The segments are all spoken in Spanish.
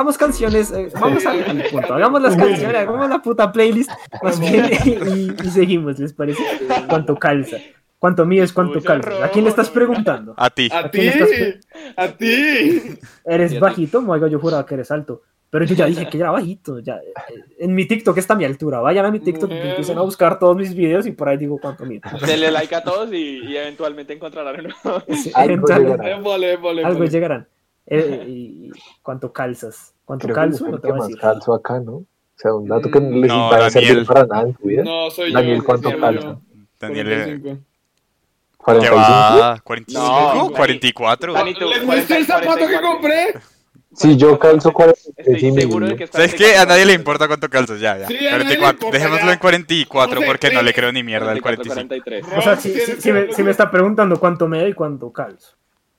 hagamos canciones, eh, vamos al, al punto, hagamos las canciones, hagamos la puta playlist. Más bien y, y seguimos, ¿les parece? ¿Cuánto calza? ¿Cuánto mides? ¿Cuánto calza? ¿A quién le estás preguntando? A ti. A ti, estás- a ti. ¿Eres a bajito? Yo juraba que eres alto. Pero yo ya dije que era bajito. Ya, eh, en mi TikTok está a mi altura. Vayan a mi TikTok y empiecen a buscar todos mis videos y por ahí digo cuánto mido. Denle like a todos y, y eventualmente encontrarán uno. Sí, Algo eventualmente llegará. Émole, émole, algo llegarán. Eh, y, ¿Cuánto calzas? ¿Cuánto Creo que calzo? soy No te que voy a más decir. calzo acá, ¿no? O sea, un dato que no les No, va a servir Daniel. para nada en tu vida. No, soy Daniel, yo. ¿cuánto calza? Daniel, eh, 45. ¿qué 45. va? ¿45? No, ¿44? Dani, tú, ¿Les muestra el 40, zapato que 44. compré? Si yo calzo 43 Estoy seguro de que está ¿Sabes qué? A nadie le importa cuánto calzas, ya, ya. Sí, a nadie le 44. importa, Dejémoslo ya. en 44 No sé, porque no sí. le creo ni mierda al 45. 43. O sea, si, si- si me, si me está preguntando cuánto me y cuánto calzo.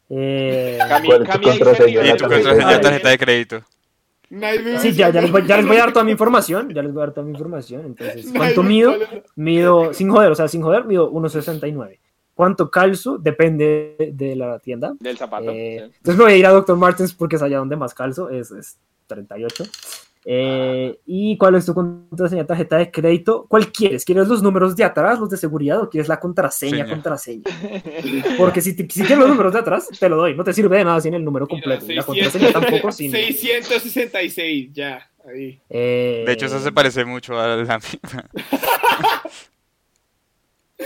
Eh, Cami, ¿Cuál es tu Cami tu contraseña tarjeta de crédito. Nadie sí, ya, ya, les voy, ya les voy a dar toda mi información. Ya les voy a dar toda mi información. Entonces, ¿cuánto mido? Mido, sin joder, o sea, sin joder, mido 1,69. ¿Cuánto calzo? Depende de la tienda. Del zapato. Eh, sí. Entonces me voy a ir a Dr. Martens porque es allá donde más calzo, es, es 38. Eh, ¿Y cuál es tu contraseña de tarjeta de crédito? ¿Cuál quieres? ¿Quieres los números de atrás, los de seguridad, o quieres la contraseña, Seña. contraseña? Porque si, te- si quieres los números de atrás, te lo doy. No te sirve de nada sin el número completo. la contraseña tampoco sin... 666, ya. Ahí. Eh, De hecho, eso se parece mucho a la mía.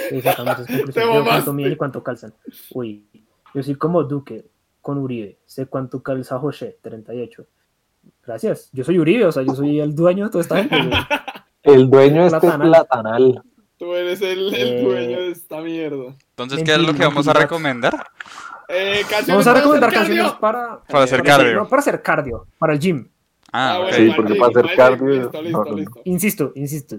sí, sacamos esas conclusiones. Te Veo mamaste. cuánto miden y cuánto calzan. Uy, yo soy como Duque con Uribe. Sé cuánto calza José, 38. Gracias. Yo soy Uribe, o sea, yo soy el dueño de toda esta gente. güey. El dueño de este Platanal. Tú eres el, el Eh, dueño de esta mierda. Entonces, ¿qué es lo que vamos a recomendar? Eh, canciones Vamos a para recomendar hacer canciones cardio. para, Para hacer para cardio. no, para hacer cardio, para el gym. Ah, ok. Sí, para porque para hacer cardio, Listo, listo, no, no. listo. Insisto, insisto.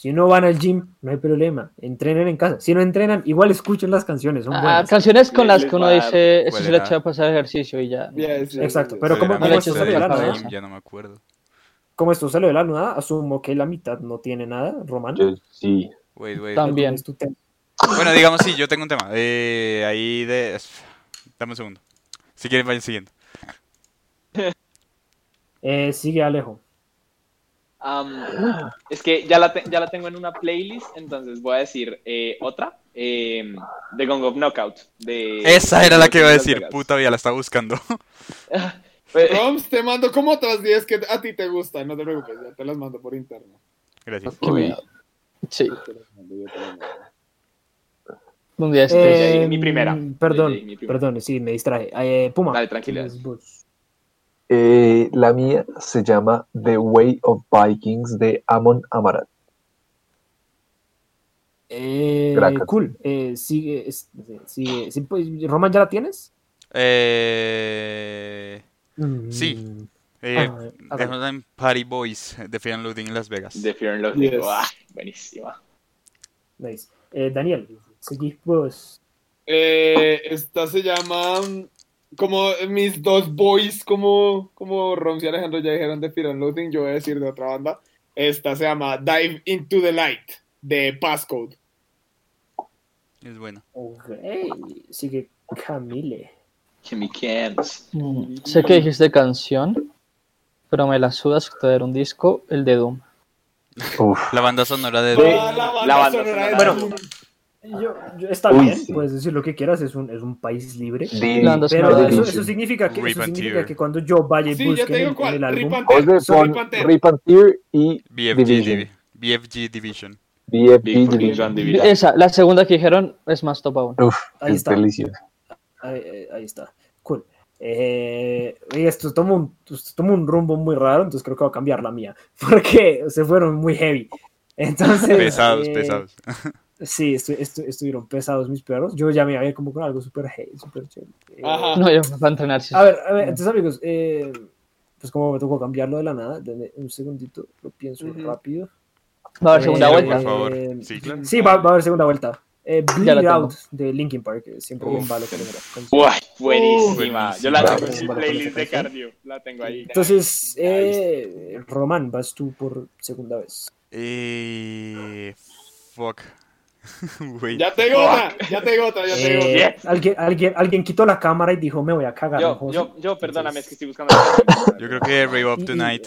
Si no van al gym, no hay problema. Entrenen en casa. Si no entrenan, igual escuchen las canciones. Son Ah, buenas. canciones con las que uno dice, eso se le echa a pasar ejercicio y ya. Exacto, pero como- esto salió de la nada. Ya no me acuerdo. como esto salió de la nada, asumo que la mitad no tiene nada, Román. Yo sí. Wait, wait. También. Es tu tema. Bueno, digamos, sí, yo tengo un tema. Eh, ahí de. Dame un segundo. Si quieren, vayan siguiendo. Eh, sigue Alejo. Es que ya la, te- ya la tengo en una playlist, entonces voy a decir eh, otra. eh, The Gong of Knockout. De, Esa era la que iba a decir. Puta, ya la estaba buscando. Pues, Roms, te mando como otras 10 que a ti te gustan, no te preocupes, ya te las mando por interno. Gracias. Sí, un día este. Eh, mi primera. Perdón, mi primera. perdón, sí, me distraje. Eh, Puma. Dale, tranquila. Eh, la mía se llama The Way of Vikings de Amon Amarat. Eh, cool. Eh, sigue, sigue, pues, Román, ¿ya la tienes? Eh. Sí. Mm, Eh, Ah, en Party Boys de Fear and Loading en Las Vegas. The Fear and Loathing. Yes. Ah, buenísima. nice. Eh, Daniel, seguís vos. Eh, esta se llama como mis dos boys, como, como Roms y Alejandro ya dijeron de Fear and Loathing, yo voy a decir de otra banda. Esta se llama Dive into the Light de Passcode. Es bueno. Ok, sigue Camille. Jimmy Camps. Mm, Sé que dijiste canción, pero me la sudas traer un disco, el de Doom. Uf. La banda sonora de. Ah, la banda La banda sonora de sonora. Doom. Yo, yo- está Uy, bien, sí. puedes decir lo que quieras, es un, es un país libre. Banda Pero eso, eso significa que, eso significa que cuando yo vaya y Sí, busque en, en el álbum, Tear y BFG, Division. Divi- BFG Division. BFG Division. Esa, la segunda que dijeron es más top aún. Uf, Ahí es está. delicioso. ahí, ahí- está, cool. Eh, esto toma un, esto toma un rumbo muy raro, entonces creo que voy a cambiar la mía, porque se fueron muy heavy. Entonces, Pesados, eh, pesados. Sí, estu- estu- estuvieron pesados mis perros. Yo ya me había como con algo súper heavy, súper chévere. Eh, Ajá. No, yo para entrenar. sí. A ver, a ver, entonces amigos, eh, pues como me tocó cambiarlo de la nada, denme un segundito, lo pienso rápido. Va a haber segunda Eh, vuelta. por favor. eh, Sí, claro. Sí, va, va a haber segunda vuelta. Eh, Bleed. Out de Linkin Park, que siempre Uf. balo con esa canción. Guay, buenísima. Yo la tengo en mi playlist de cardio. La tengo ahí. Entonces, eh, Román, vas tú por segunda vez. Eh, fuck. Ya tengo otra, ya tengo otra, ya tengo Eh, otra. Yes. alguien, alguien, alguien quitó la cámara y dijo, me voy a cagar. Yo, José". yo, yo, perdóname, es que estoy buscando. Yo creo que Rave Up Y- y- Tonight.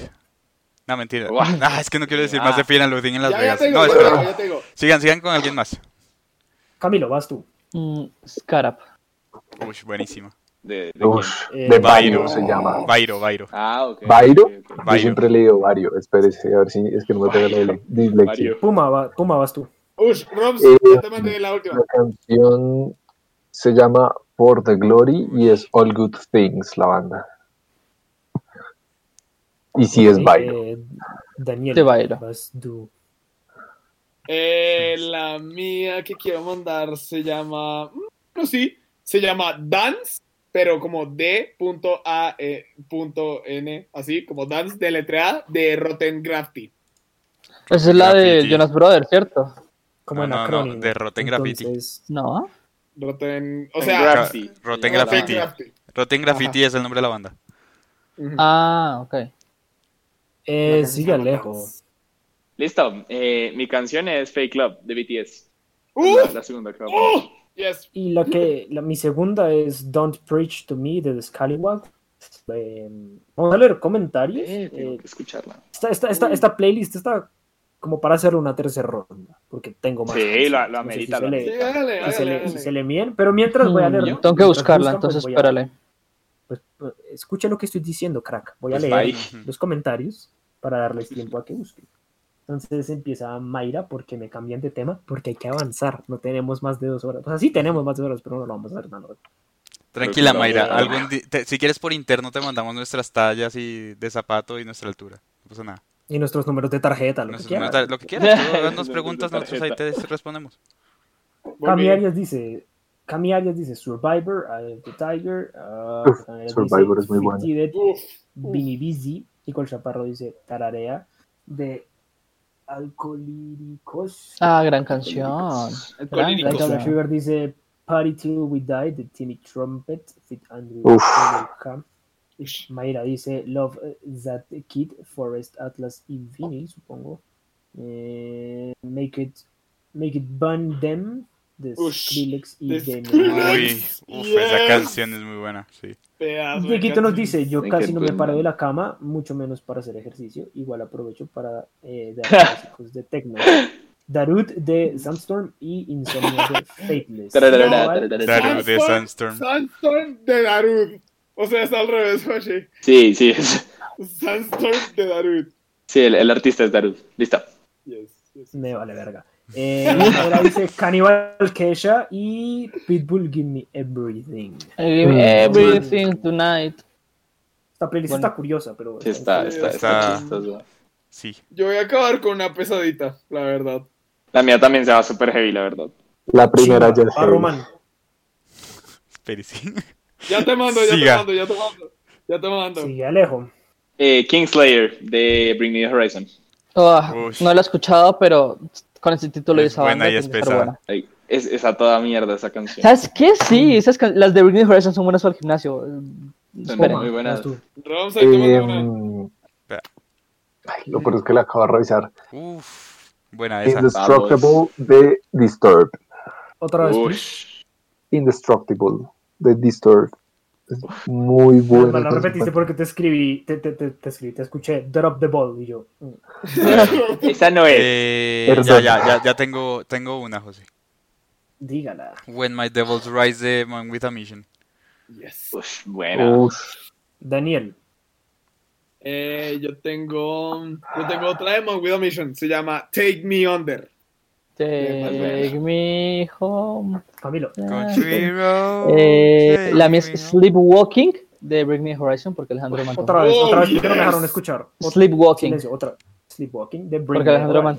No, mentira. Ah, es que no quiero decir más de Ah. Fear and Loathing en Las Ya, ya Vegas. tengo, No, ya espera. tengo, ya tengo. Sigan, sigan con alguien más. Camilo, vas tú. Mm, Scarab. Uy, buenísima. ¿De, de Eh, de Vairo. Vairo se llama. Vairo. quién? Ah, ok. Ok. Yo siempre he leído Vario. Espérese, a ver si es que no me pega la dislexia. Vario. Puma, va- Puma, vas tú. Ush, Roms, Eh, te mandé la última. La canción se llama For the Glory y es All Good Things, la banda. Y sí es Vairo. eh, Daniel, De tú. Eh, la mía que quiero mandar se llama. mm, No, sí. Se llama Dance, pero como D.A.N. N, así, como Dance deletreada de Rotten Graffiti. Esa es la de. Jonas Brothers, ¿cierto? Como No, en no, de Rotten Graffiti. Entonces, No. Rotten. O sea, Graffiti. Rotten Graffiti. Rotten Graffiti es el nombre de la banda. Ah, ok. eh, sigue Alejo. Listo. Eh, mi canción es Fake Love de BTS. ¡Uh! La, la segunda que voy a poner. ¡Uh! Yes. Y la que, la, mi segunda es Don't Preach to Me de The Scallywag. Eh, vamos a leer comentarios. Eh, tengo Eh, que escucharla. esta, esta, esta, esta playlist está como para hacer una tercera ronda, porque tengo más. Sí, canciones. lo, lo No sé amerita. si si se hágale, le- si se le mien, pero mientras voy a leer. Mm, yo- Tengo que buscarla, buscan, pues entonces a- espérale. pues, pues, escucha lo que estoy diciendo, crack. Voy a Pues, leer bye. los comentarios para darles tiempo a que busquen. Entonces empieza Mayra porque me cambian de tema, porque hay que avanzar. No tenemos más de dos horas. O sea, sí tenemos más de dos horas, pero no lo vamos a hacer tan rápido. Tranquila, Mayra. algún te- si quieres por interno te mandamos nuestras tallas y de zapato y nuestra altura. No pasa nada. Y nuestros números de tarjeta, lo que Nuestros- quieras. nuestra- lo que quieras. tú haznos Nuestros preguntas, de nosotros ahí te respondemos. Muy Cami bien. Arias dice, Cami Arias dice Survivor, Eye of the Tiger, ah, Uf, Cami Arias Survivor dice es muy bueno. 50 Dead, Uf, Bini Busy, Nicole Chaparro dice Tararea, de Alcohólicos. Ah, gran canción. Gran Alcohólicos. Canción. Sugar dice Party Till We Die, de Timmy Trumpet, Fit Andrew Uf. Ush. Mayra dice Love That Kid, Forest Atlas y Vinny, supongo. Eh, make It Make It Burn Them, de Ush, Skrillex y de. Uy, uf, esa canción es muy buena. Sí. Dieguito nos dice, yo casi no me paro de la cama, mucho menos para hacer ejercicio. Igual aprovecho para eh, dar clásicos de techno. Darut de Sandstorm y Insomnia de Fateless. Tararara, Igual, tararara. Daru de Sandstorm. Sandstorm de Darud. O sea, está al revés, oye. Sí, sí. es- Sandstorm de Darud. Sí, el, el artista es Darud. Listo. Yes, yes. Me vale verga. Eh, ahora dice Cannibal Kesha y Pitbull Give Me Everything. Give me everything tonight. Esta playlist Bueno. está curiosa, pero... Sí, está, está, está Está-. Sí. Yo voy a acabar con una pesadita, la verdad. La mía también se va súper heavy, la verdad. La primera Chimba, es a heavy. Román. Sí. Ya te mando, ya Siga. te mando, ya te mando. Ya te mando. Sigue Alejo. Eh, Kingslayer de Bring Me the Horizon. Ah, no la he escuchado, pero con ese título y Es esa buena banda y es pesada. buena. Ay, es, es a toda mierda esa canción. ¿Sabes qué? Sí, esas can- las de Britney Horizon son buenas para el gimnasio. Son Esperen. muy buenas. Roms, ahí te Espera. ay, lo peor es que la acabo de revisar. Uf, buena esa. Indestructible de Disturbed. Otra vez. Indestructible de Disturbed. Es muy buena. la repetiste porque te escribí, te, te, te, te escribí, te escuché Drop the Ball y yo. mm. Esa no es. Eh, ya, ya, ya, ya tengo, tengo una, José. Dígala. When My Devils Rise de Man with a Mission. Yes. Ush, buena. Ush, Daniel. Eh, yo tengo. Yo tengo otra de Man with a Mission. Se llama Take Me Under. Take me home. Camilo. Eh, take la mía es me. Sleepwalking de Britney Horizon porque Alejandro me antojó. Otra vez, otra vez, porque no me dejaron escuchar. Otra- Sleepwalking. Silencio, otra. Sleepwalking de Bring Porque Me Alejandro me.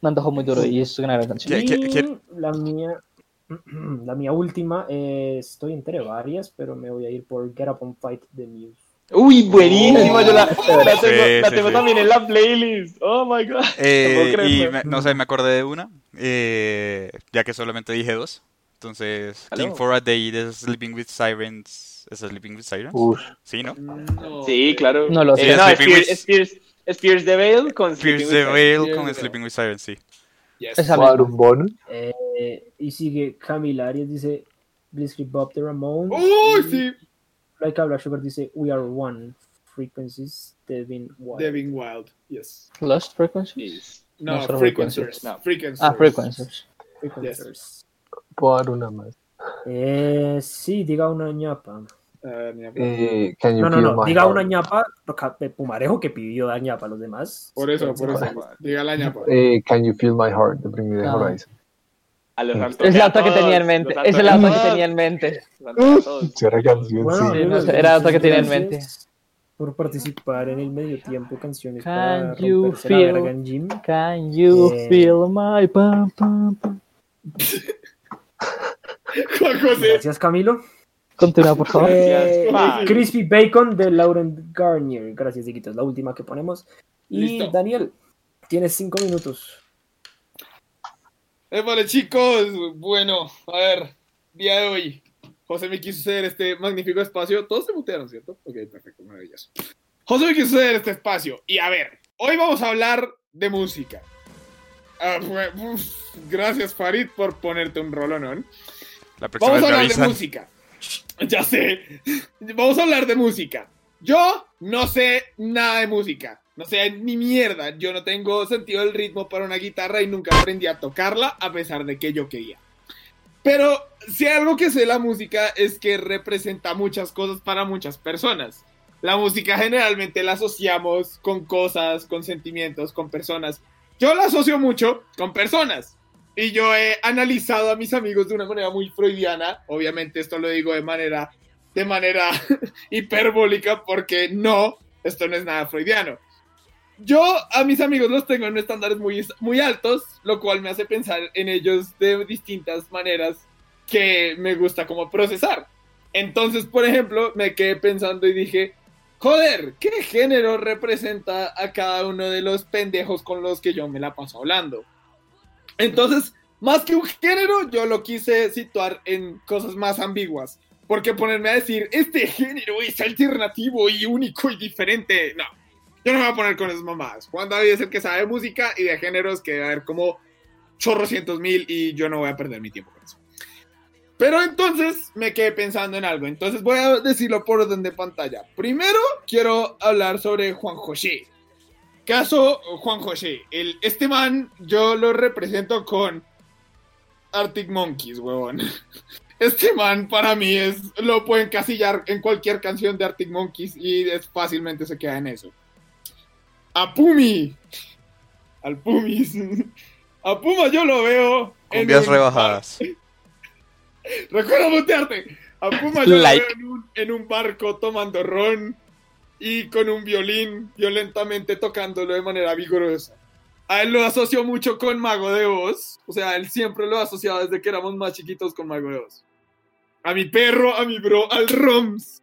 Me antojó muy duro y es una gran canción. ¿Qué- qué- Y qué- la mía, la mía última, eh, estoy entre varias, pero me voy a ir por Get Up and Fight de Muse. Uy, buenísimo. Yo la, la tengo, la Sí, tengo sí. también en la playlist. Oh my god. Eh, No puedo y creerlo. me- no sé, me acordé de una, eh, ya que solamente dije dos. Entonces, Aló. King for a Day de Sleeping with Sirens. ¿Es Sleeping with Sirens? Ush, Sí, ¿no? No. Sí, claro. No lo Eh, sé. no, es Sleeping Pierce, with- es Pierce, es Pierce the Veil con Pierce Sleeping the with Veil Pierce con the Sleeping with Sirens, sí. Yes. Esa Cuadrumbón. Eh, y sigue Camila Arias, dice Blitzkrieg Bob the Ramones. Uy, y sí. Like a Black Sugar dice We Are One. Frequencies, Devin White. Devin Wild. Yes. Lost Frequencies. No, No, solo frequencers. No. Frequencers. Ah, Frequencies. Frequencers. Puedo dar una más. Eh, sí, diga una ñapa. Ni hablar. Eh, can you No, no, feel no, my diga heart? una ñapa Pumarejo que pidió la ñapa a los demás. Por eso, por eso. Diga la ñapa. Eh, can you feel my heart? De Bring Me the Ah. Horizon. A los Es Santos Es a la otra que tenía en mente. Es el a otra que tenía en mente. Será canción, sí. era otra que tenía en mente. Por participar en el medio tiempo, canciones Can para you la feel- verga en gym. Can you Eh. feel my pam pam pam? Gracias, Camilo. Continúa, por favor. Eh. Crispy Bacon de Lauren Garnier. Gracias, Dieguito. Es la última que ponemos. Y Listo. Daniel, tienes cinco minutos. Eh, vale, chicos. Bueno, a ver. Día de hoy. José me quiso ceder este magnífico espacio. Todos se mutearon, ¿cierto? Ok, perfecto, maravilloso. José me quiso ceder este espacio. Y a ver, hoy vamos a hablar de música. Ah, uf, gracias, Farid, por ponerte un rolonón. La Vamos a hablar de música. Ya sé. Vamos a hablar de música. Yo no sé nada de música. No sé ni mierda. Yo no tengo sentido del ritmo para una guitarra y nunca aprendí a tocarla a pesar de que yo quería. Pero si algo que sé la música es que representa muchas cosas para muchas personas. La música generalmente la asociamos con cosas, con sentimientos, con personas. Yo la asocio mucho con personas. Y yo he analizado a mis amigos de una manera muy freudiana. Obviamente esto lo digo de manera, de manera hiperbólica porque no, esto no es nada freudiano. Yo a mis amigos los tengo en estándares muy, muy altos, lo cual me hace pensar en ellos de distintas maneras que me gusta como procesar. Entonces, por ejemplo, me quedé pensando y dije, joder, ¿qué género representa a cada uno de los pendejos con los que yo me la paso hablando? Entonces, más que un género, yo lo quise situar en cosas más ambiguas. Porque ponerme a decir, este género es alternativo y único y diferente. No, yo no me voy a poner con esas mamadas. Juan David es el que sabe de música y de géneros que debe haber como chorrocientos mil y yo no voy a perder mi tiempo con eso. Pero entonces me quedé pensando en algo. Entonces voy a decirlo por orden de pantalla. Primero quiero hablar sobre Juan José. Caso Juan José. El, este man yo lo represento con Arctic Monkeys, huevón. Este man para mí es lo pueden casillar en cualquier canción de Arctic Monkeys y es, fácilmente se queda en eso. A Pumi. Al Pumis. A Puma yo lo veo. Cumbias un- rebajadas. Recuerda mutearte. A Puma yo Like. lo veo en un, en un barco tomando ron y con un violín violentamente tocándolo de manera vigorosa. A él lo asocio mucho con Mago de Oz. O sea, él siempre lo ha asociado desde que éramos más chiquitos con Mago de Oz. A mi perro, a mi bro, al Roms.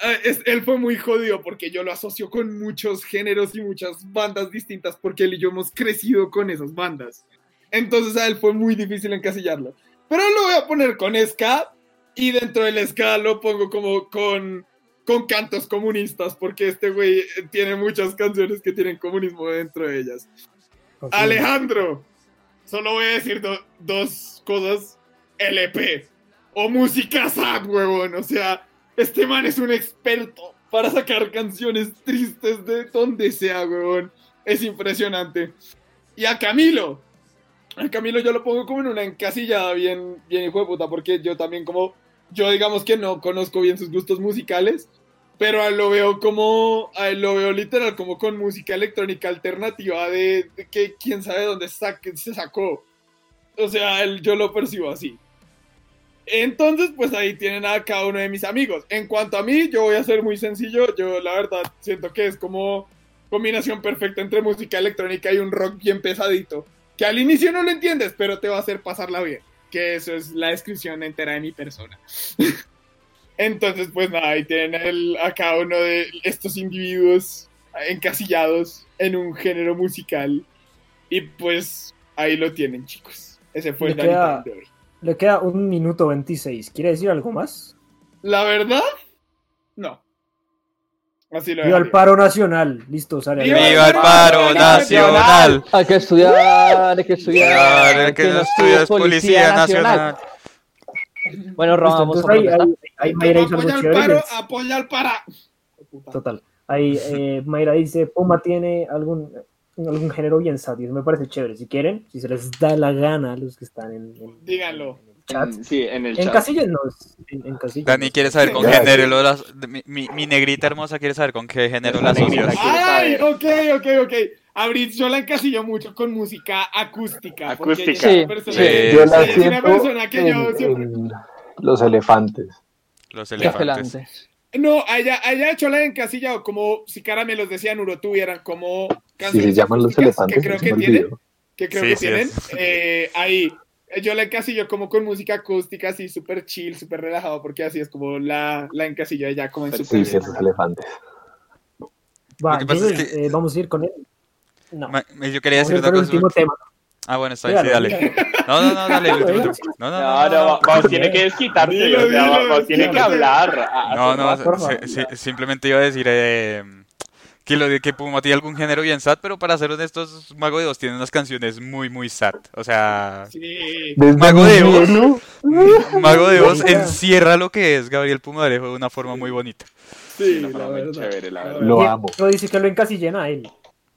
Ah, es- él fue muy jodido porque yo lo asocio con muchos géneros y muchas bandas distintas porque él y yo hemos crecido con esas bandas. Entonces a él fue muy difícil encasillarlo. Pero lo voy a poner con ska y dentro del ska lo pongo como con, con cantos comunistas porque este güey tiene muchas canciones que tienen comunismo dentro de ellas. Alejandro, solo voy a decir do- dos cosas. LP o música sad, huevón. O sea, este man es un experto para sacar canciones tristes de donde sea, huevón. Es impresionante. Y a Camilo. A Camilo yo lo pongo como en una encasillada bien, bien hijo de puta, porque yo también como, yo digamos que no conozco bien sus gustos musicales, pero a él lo veo como, a él lo veo literal como con música electrónica alternativa de, de que quién sabe dónde sa- se sacó. O sea, él, yo lo percibo así. Entonces, pues ahí tienen a cada uno de mis amigos. En cuanto a mí, yo voy a ser muy sencillo. Yo, la verdad, siento que es como combinación perfecta entre música electrónica y un rock bien pesadito. Que al inicio no lo entiendes, pero te va a hacer pasarla bien. Que eso es la descripción entera de mi persona. Entonces, pues nada, ahí tienen el- a cada uno de estos individuos encasillados en un género musical. Y pues ahí lo tienen, chicos. Ese fue el de hoy. Le queda un minuto 26. ¿Quiere decir algo más? La verdad, no. Así lo Viva el paro nacional. Listo, sale. ¡Viva. ¡Viva el paro nacional! Hay que estudiar, hay que estudiar. Claro, el que no estudia es Policía Nacional. Bueno, Roma, vamos a ahí, ahí, ahí Mayra hizo algo Apoya al chévere. paro, les- apoya al para. Total. Ahí eh, Mayra dice, Puma tiene algún, algún género bien sad, y eso me parece chévere. Si quieren, si se les da la gana a los que están en, en- Díganlo. en el chat. En- sí, en el En chat. casillas no, en, en casillas. Dani quiere saber con qué género las... Mi, mi- mi negrita hermosa quiere saber con qué género la asocias. Ay, ok, ok, ok. Abril, yo la encasillo mucho con música acústica. Acústica. ella es una Sí, Yo la es una siento persona que yo siempre- los elefantes. Los elefantes. No, a ella, a ella hecho la encasillado como si Caramelos decían Uro tuvieran como Si canciones se llaman los elefantes, que creo que tienen, que creo Sí, que sí tienen, eh, ahí. Yo la encasillo como con música acústica, así súper chill, súper relajado, porque así es como la, la encasillo ella como en Sí, su Sí, ciertos elefantes. Va, Lo que pasa es entonces, que- eh, vamos a ir con él. No. Ma- Yo quería Vamos decir el cosa. último tema. Ah, bueno, está bien, sí, dale. No, no, no, dale. No, no, No, no. no, vos tiene que desquitarse, o sea, tiene que hablar. No, no, simplemente iba a decir eh, que lo de que Puma tiene algún género bien sad, pero para ser honestos, Mago de Oz tiene unas canciones muy, muy sad. O sea, Sí. Mago de Oz. Mago de Oz encierra lo que es Gabriel Pumarejo de una forma muy bonita. Sí, Una la forma muy verdad. chévere, la verdad. Lo amo. dice que lo encasillen a él.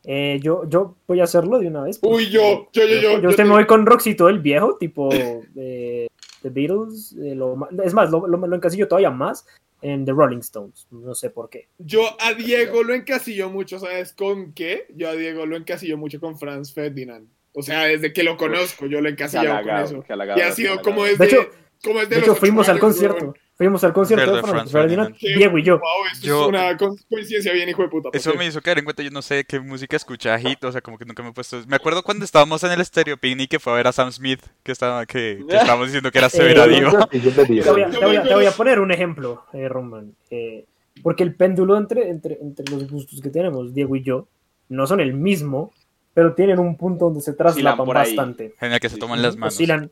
Eh, yo, yo voy a hacerlo de una vez. porque Uy, yo, yo, yo, yo. Yo te- me voy con Roxito el viejo, tipo eh, The Beatles. eh, lo es más, lo, lo, lo encasillo todavía más en The Rolling Stones. No sé por qué. Yo a Diego lo encasillo mucho, ¿sabes con qué? Yo a Diego lo encasillo mucho con Franz Ferdinand. O sea, desde que lo conozco, yo lo he con eso. halagado, Y ha sido halagado. como desde, De hecho- como desde De los hecho, fuimos al concierto. Fuimos al concierto de Franz Ferdinand, Ferdinand. Diego y yo. Wow, esto Yo- es una co- coincidencia bien hijo de puta. Eso me hizo caer en cuenta, yo no sé qué música escucha Hit, o sea, como que nunca me he puesto... Me acuerdo cuando estábamos en el Stereo Picnic que fue a ver a Sam Smith, que estaba que, que estábamos diciendo que era severa Eh, diva. Le digo, Te voy a, Yo te voy a- me te voy a acuerdo- poner un ejemplo, eh, Roman. eh, porque el péndulo entre, entre, entre los gustos que tenemos, Diego y yo, no son el mismo, pero tienen un punto donde se traslapan bastante. En el que se toman las manos. Oscilan,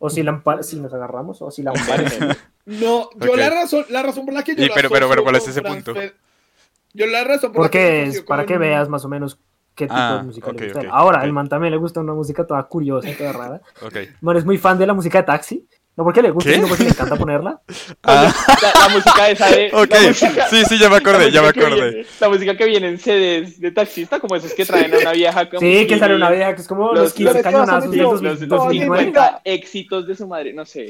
oscilan si nos agarramos, oscilan. No, yo la razón, la razón por la que yo Y la pero- pero- pero, ¿cuál es ese punto? Yo la razón por la que Porque es para que veas más o menos qué tipo Ah, de música ok, le gusta. Ahora, el man también le gusta una música toda curiosa, toda rara. Man es muy fan de la música de Taxi. No porque le guste, ¿Qué? sino porque le encanta ponerla. Ah, La, la música esa de. ok, música- sí, sí, ya me acordé, ya me acordé. viene- la música que viene en CDs de taxista, como esos que traen a una vieja. como Sí, que sale una vieja que es como Los- los 15 los- cañonazos del los- 2000 Los, los 2009. 50 éxitos de su madre, no sé.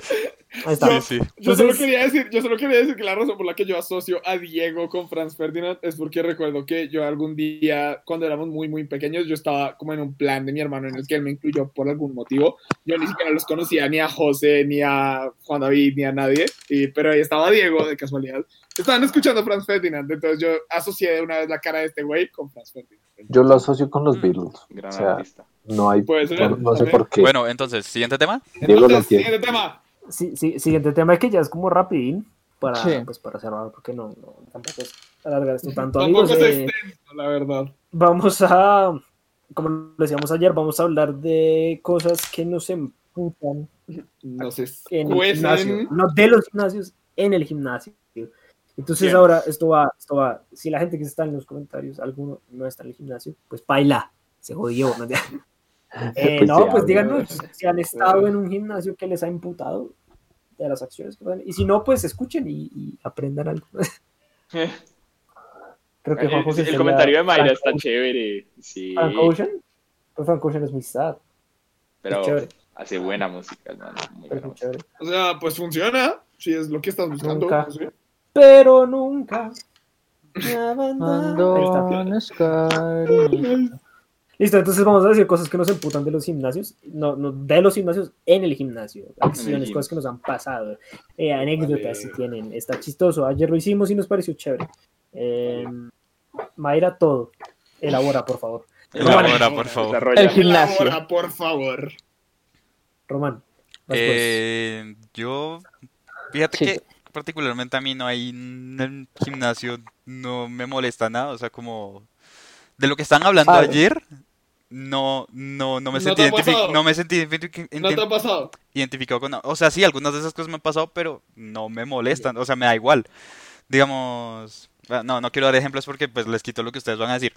Ahí está. Sí, sí. Yo solo quería decir, yo solo quería decir que la razón por la que yo asocio a Diego con Franz Ferdinand es porque recuerdo que yo algún día, cuando éramos muy, muy pequeños, yo estaba como en un plan de mi hermano en el que él me incluyó por algún motivo. Yo ni siquiera los conocía ni a José, ni a Juan David, ni a nadie, y, pero ahí estaba Diego de casualidad. Estaban escuchando Franz Ferdinand, entonces yo asocié de una vez la cara de este güey con Franz Ferdinand. yo lo asocio con los Mm. Beatles. Gran O sea, artista. no hay, Puede ser, no, no sé por qué. Bueno, entonces, siguiente tema. Diego Entonces, siguiente tema. Sí, sí, siguiente tema que ya es como rapidín para, Sí. pues, para cerrar, porque no, no tampoco es alargar esto tanto, Tampoco amigos. es eh, extenso, la verdad. vamos a, como lo decíamos ayer, vamos a hablar de cosas que nos emputan No sé. en el Cuecen. gimnasio, no de los gimnasios, en el gimnasio. Entonces Bien. ahora esto va, esto va, si la gente que está en los comentarios, alguno no está en el gimnasio, pues baila, se jodió. ¿no? Eh, Pues no, pues díganos si han estado en un gimnasio que les ha imputado de las acciones que. Y si no, pues escuchen y, y aprendan algo. Creo que Juan El, José el sería comentario de Mayra está chévere. Sí, Frank Ocean. Pues Frank Ocean es muy sad, pero es chévere, hace buena música, hermano. Muy buena música. O sea, pues funciona. Si es lo que estás buscando. Nunca. sé. Pero nunca. me. Abandones. Listo, entonces vamos a decir cosas que nos emputan de los gimnasios, no, no de los gimnasios en el gimnasio, acciones, gym. cosas que nos han pasado, eh, anécdotas Vale. si tienen, está chistoso, ayer lo hicimos y nos pareció chévere. Eh, Mayra, todo, elabora por favor. Elabora, por favor. El gimnasio. Elabora, por favor. Román, pues. Eh, yo, fíjate Sí. que, particularmente a mí no hay en el gimnasio, no me molesta nada, o sea, como de lo que están hablando Ah, ayer, no, no, no me ¿No sentí, pasado? no me sentí identifi- ¿No te ha pasado? identificado con nada. O sea, sí, algunas de esas cosas me han pasado, pero no me molestan, o sea, me da igual. Digamos, no, no quiero dar ejemplos porque pues les quito lo que ustedes van a decir.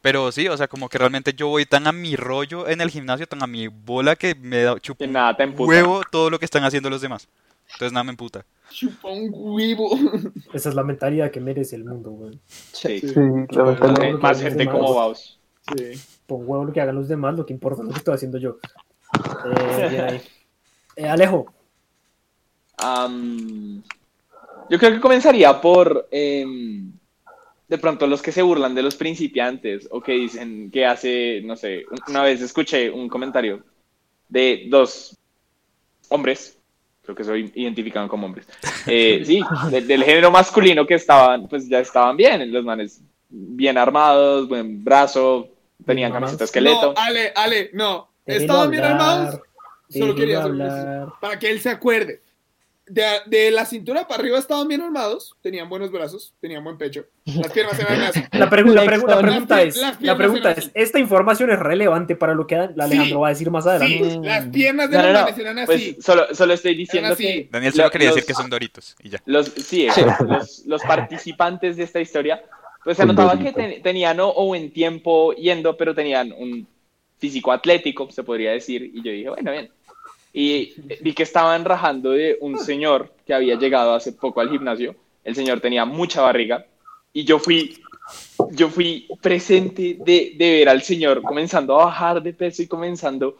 Pero sí, o sea, como que realmente yo voy tan a mi rollo en el gimnasio, tan a mi bola que me da chupo nada te huevo todo lo que están haciendo los demás. Entonces nada me emputa. Chupa un huevo. Esa es la mentalidad que merece el mundo, güey. Sí. Sí, un verdad, huevo. Más gente como Baus. Sí. Pon huevo lo que hagan los demás, lo que importa es lo que estoy haciendo yo. Eh, bien ahí. Eh, Alejo, Am, yo creo que comenzaría por em, de pronto los que se burlan de los principiantes o que dicen que hace, no sé, un- una vez escuché un comentario de dos hombres, creo que soy identificado como hombres, eh, sí, de- del género masculino que estaban, pues ya estaban bien, los manes bien armados, buen brazo, tenían camiseta esqueleto. No, Ale, Ale, no. Estaban bien armados. Solo quería hacer hablar. para que él se acuerde. De, de la cintura para arriba estaban bien armados, tenían buenos brazos, tenían buen pecho. Las piernas eran así. La, pregu- la pregu- la pregunta es, la pregunta es. ¿esta información es relevante para lo que Alejandro Sí. va a decir más adelante? Sí, las piernas de No, no, los no, manes eran así. pues solo, solo estoy diciendo que... Daniel solo lo- quería decir los- que son doritos y ya. Los, sí, Sí. Los, los participantes de esta historia, pues se notaba que ten- tenían o, o buen tiempo yendo, pero tenían un físico atlético, se podría decir, y yo dije, bueno, bien. Y vi que estaban rajando de un señor que había llegado hace poco al gimnasio. El señor tenía mucha barriga y yo fui, yo fui presente de, de ver al señor comenzando a bajar de peso y comenzando...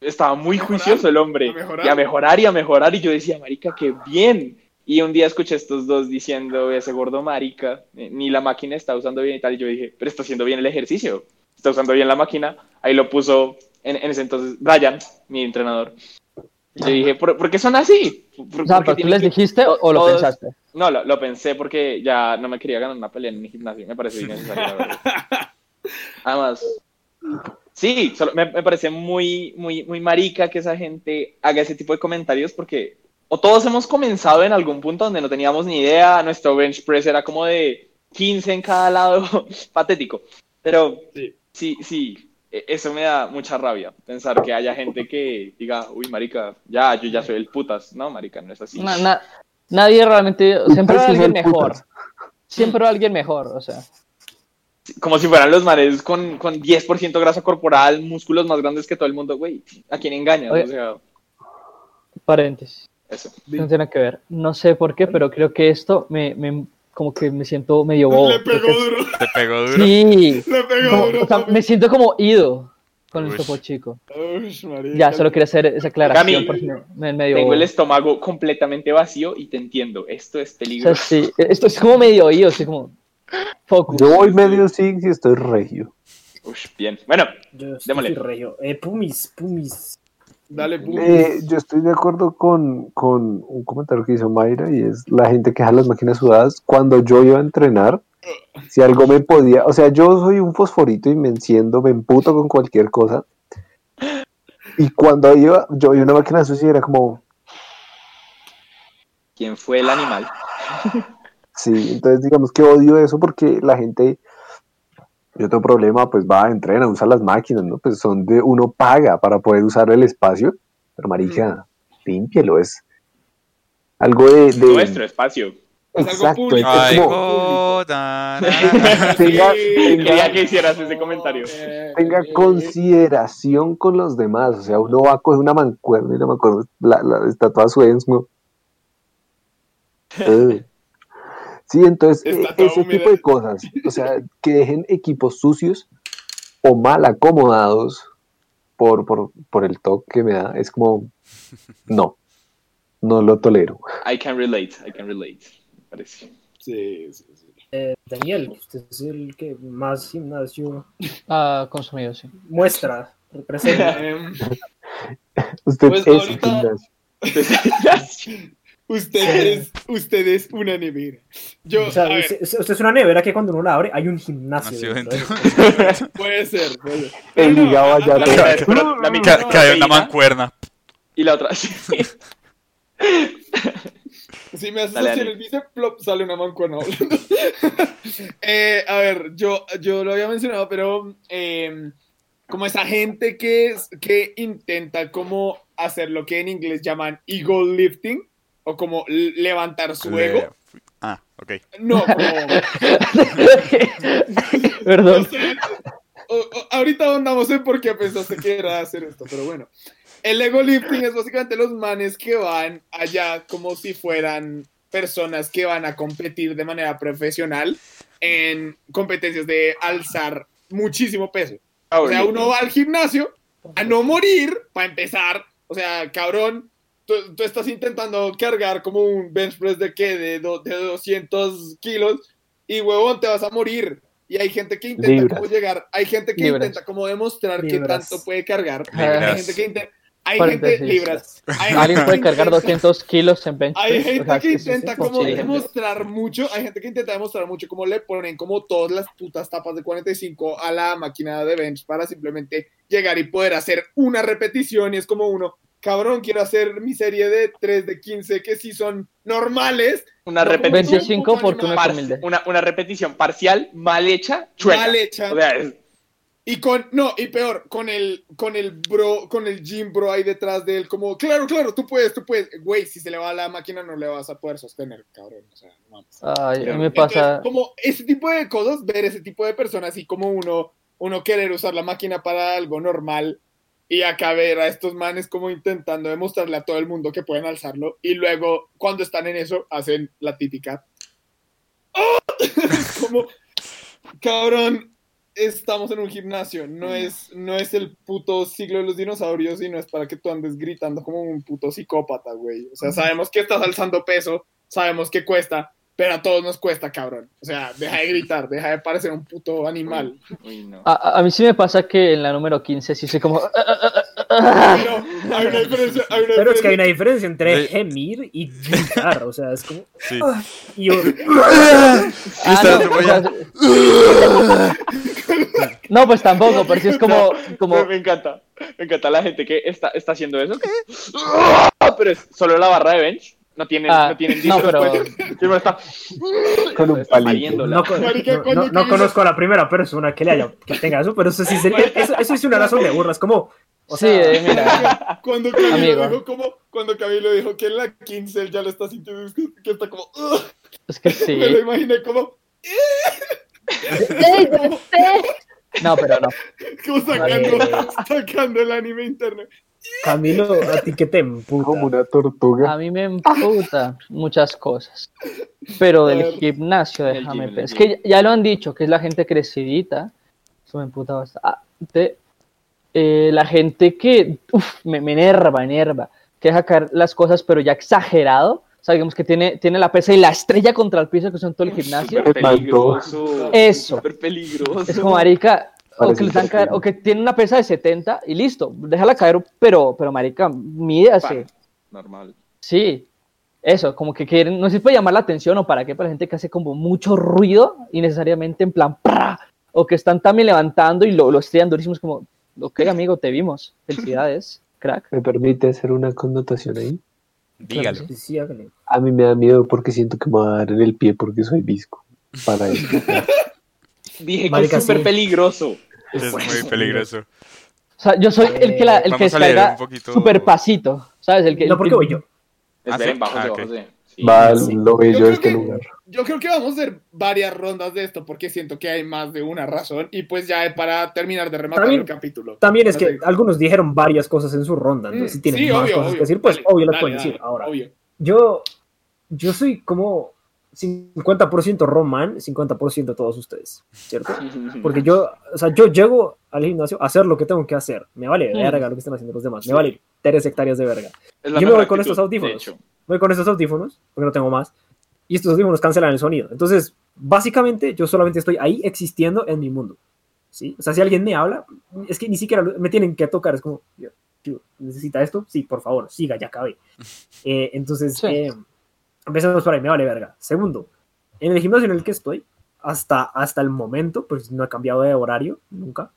Estaba muy juicioso el hombre. a mejorar. Y a mejorar y a mejorar. Y yo decía, marica, qué bien. Y un día escuché a estos dos diciendo, ese gordo marica, ni la máquina está usando bien y tal. Y yo dije, pero está haciendo bien el ejercicio. Está usando bien la máquina. Ahí lo puso en, en ese entonces Brian, mi entrenador. Yo dije, ¿por, por qué son así? ¿Por- O sea, por qué ¿pero tú les que- dijiste o, o lo todos- pensaste? No, lo, lo pensé porque ya no me quería ganar una pelea en mi gimnasio. Me parece innecesario. Además, sí, solo- me, me parece muy, muy, muy marica que esa gente haga ese tipo de comentarios porque o todos hemos comenzado en algún punto donde no teníamos ni idea, nuestro bench press era como de 15 en cada lado, patético. Pero Sí. sí, sí, eso me da mucha rabia, pensar que haya gente que diga, uy, marica, ya, yo ya soy el putas. No, marica, no es así. Na- na- nadie realmente, siempre sí alguien mejor. putas. Siempre hay alguien mejor, o sea. Como si fueran los manes con, con 10% grasa corporal, músculos más grandes que todo el mundo, güey. ¿A quién engañas? Oye. O sea, Paréntesis. eso. No tiene que ver. No sé por qué, pero creo que esto me, me como que me siento medio bobo. Le pegó duro. Te pegó duro. Sí. Le pegó Como- duro. o sea, me siento como ido con el Ush. topo chico. Ush. Ya, solo quería hacer esa aclaración Cami, porque me, me medio Tengo bobo. el estómago completamente vacío y te entiendo. Esto es O sea, peligroso. sí, esto es como medio oído, así como focus. Yo voy medio six y estoy regio. Ush, bien. Bueno, Yo estoy Démosle. regio. Eh, Pumis, Pumis. Dale. Eh, yo estoy de acuerdo con, con un comentario que hizo Mayra y es la gente que deja las máquinas sudadas. Cuando yo iba a entrenar, si algo me podía, o sea, yo soy un fosforito y me enciendo, me emputo con cualquier cosa. Y cuando iba, yo vi una máquina sucia y era como, ¿quién fue el animal? sí, entonces digamos que odio eso porque la gente, yo tengo problema, pues va, entrena, usa las máquinas, ¿no? Pues son de, uno paga para poder usar el espacio, pero marica, límpielo, es algo de... de Nuestro espacio. Es algo Exacto, público. es na. Tenga- Quería que hicieras ese comentario. eh, tenga eh, consideración con los demás. O sea, uno va a coger una mancuerna y la mancuerna la, la, está toda Eh. Sí, entonces, Está toda ese húmeda. tipo de cosas. O sea, que dejen equipos sucios o mal acomodados por, por, por el toque que me da. Es como, no, no lo tolero. I can relate, I can relate. Me parece. Sí, sí, sí. Eh, Daniel, usted es el que más gimnasio Ah, consumido, sí. muestra, representa. Usted Pues es ahorita- gimnasio. usted, es, usted es una nevera. Yo, O sea, a ver, usted, usted es una nevera que cuando uno la abre hay un gimnasio. Nació dentro. dentro. puede ser. Puede ser. El no, hígado allá la- Ca- Cae una mancuerna. y la otra. Si me haces así el bíceps, plop, sale una mancuerna. eh, a ver, yo, yo lo había mencionado, pero eh, como esa gente que, que intenta como hacer lo que en inglés llaman ego lifting, o como levantar su Le- ego. Ah, ok. No, como... Perdón. No sé, o- o- ahorita ahondamos en por qué pensaste que era hacer esto, pero bueno. El ego lifting es básicamente los manes que van allá como si fueran personas que van a competir de manera profesional en competencias de alzar muchísimo peso. O sea, uno va al gimnasio a no morir, para empezar. O sea, cabrón, tú, tú estás intentando cargar como un bench press de qué, de, do- de 200 kilos, y huevón, te vas a morir. Y hay gente que intenta Libras. como llegar, hay gente que Libras. intenta como demostrar qué Libras. tanto puede cargar. Libras. Hay gente que intenta, hay gente, libras. Hay Alguien gente puede que cargar intenta- 200 kilos en bench hay gente O sea, que sí, sí, sí, intenta como demostrar mucho, hay gente que intenta demostrar mucho como le ponen como todas las putas tapas de 45 a la máquina de bench para simplemente llegar y poder hacer una repetición y es como uno, cabrón, quiero hacer mi serie de 3 de 15 que sí son normales, Una No, repetición, 25 porque una, una repetición parcial, mal hecha, chueca. mal hecha. O sea, es- Y con, no, y peor, con el, con el bro, con el gym bro ahí detrás de él, como, claro, claro, tú puedes, tú puedes. Güey, si se le va la máquina no le vas a poder sostener, cabrón. O sea, no mames. Ay, a mí me Entonces, pasa. como ese tipo de cosas, ver ese tipo de personas y como uno, uno querer usar la máquina para algo normal y acá ver a estos manes como intentando demostrarle a todo el mundo que pueden alzarlo y luego cuando están en eso hacen la típica. Es como, cabrón, estamos en un gimnasio, no es, no es el puto siglo de los dinosaurios y no es para que tú andes gritando como un puto psicópata, güey. O sea, sabemos que estás alzando peso, sabemos que cuesta, pero a todos nos cuesta, cabrón. O sea, deja de gritar, deja de parecer un puto animal. uy, no. A, mí sí me pasa que en la número 15 sí soy como. Pero hay una diferencia, hay una Pero es que hay una diferencia entre Sí. gemir y gritar, o sea, es como... Sí. "Ah", y yo, Ah, no, o sea, no, pues tampoco, pero sí es como. como Me encanta. Me encanta la gente que está, está haciendo eso. Pero es solo la barra de bench. No tienen, Ah, no tienen no, discos, pero- pues. Uno está, Con un palito. no, no- no- no conozco a la primera persona que le haya que tenga eso, pero eso sí sería, eso, eso es una razón de burras, como... O sí, eh, mira. Cuando Camilo dijo como, cuando Camilo dijo que en la 15 él ya lo está sintiendo, es que, está como, "Ugh", Es que sí. me lo imaginé como, No, pero no. como sacando, Vale. sacando el anime interno. Camilo, a ti que te emputa. Como una tortuga. A mí me emputa muchas cosas. Pero del ver. gimnasio, déjame gym. Es que ya lo han dicho, que es la gente crecidita. Eso me emputa bastante. Eh, la gente que uf, me, me enerva, enerva. Que deja caer las cosas, pero ya exagerado. O sea, digamos que tiene, tiene la pesa y la estrella contra el piso, que son todo el gimnasio. Mató. peligroso. Eso. Súper peligroso. Es como marica, o que, les un caer, o que tiene una pesa de 70 y listo, déjala caer, pero, pero marica, mídase. Normal. Sí, eso, como que quieren, no sé si puede llamar la atención o para qué, para la gente que hace como mucho ruido innecesariamente en plan, o que están también levantando y lo, lo estrellan durísimo, es como, ok amigo, te vimos, felicidades, crack. ¿Me permite hacer una connotación ahí? Dígalo. Sí, sí, hágale. A mí me da miedo porque siento que me va a dar en el pie porque soy visco. Para esto. Dije que Marica, es súper sí. peligroso. Es muy peligroso. O sea, yo soy el que, la, el que Vamos a leer descarga un poquito- super pasito, ¿sabes? El que, No, porque voy yo. Ah, Esperen, sí. bajo, Ah, ok. Va lo Yo bello creo de este que- lugar. Yo creo que vamos a hacer varias rondas de esto porque siento que hay más de una razón y pues ya para terminar de rematar También- el capítulo. También es que algunos dijeron varias cosas en su ronda, entonces si Mm, tienen sí, más obvio, cosas obvio. que decir, pues Dale, obvio las dale, pueden dale, decir. Ahora, Obvio. yo, yo soy como 50% Roman, 50% todos ustedes, ¿cierto? Porque yo, o sea, yo llego al gimnasio a hacer lo que tengo que hacer. Me vale Mm. verga lo que están haciendo los demás. Me vale 3 hectáreas de verga. Yo me voy con actitud, estos audífonos. Voy con estos audífonos, porque no tengo más. Y estos audífonos cancelan el sonido. Entonces, básicamente, yo solamente estoy ahí existiendo en mi mundo. ¿Sí? O sea, si alguien me habla, es que ni siquiera me tienen que tocar. Es como, ¿necesita esto? Sí, por favor, siga, ya acabé. Eh, entonces, Sí. eh, empezamos por ahí, me vale verga. Segundo, en el gimnasio en el que estoy, hasta, hasta el momento, pues no he cambiado de horario, nunca.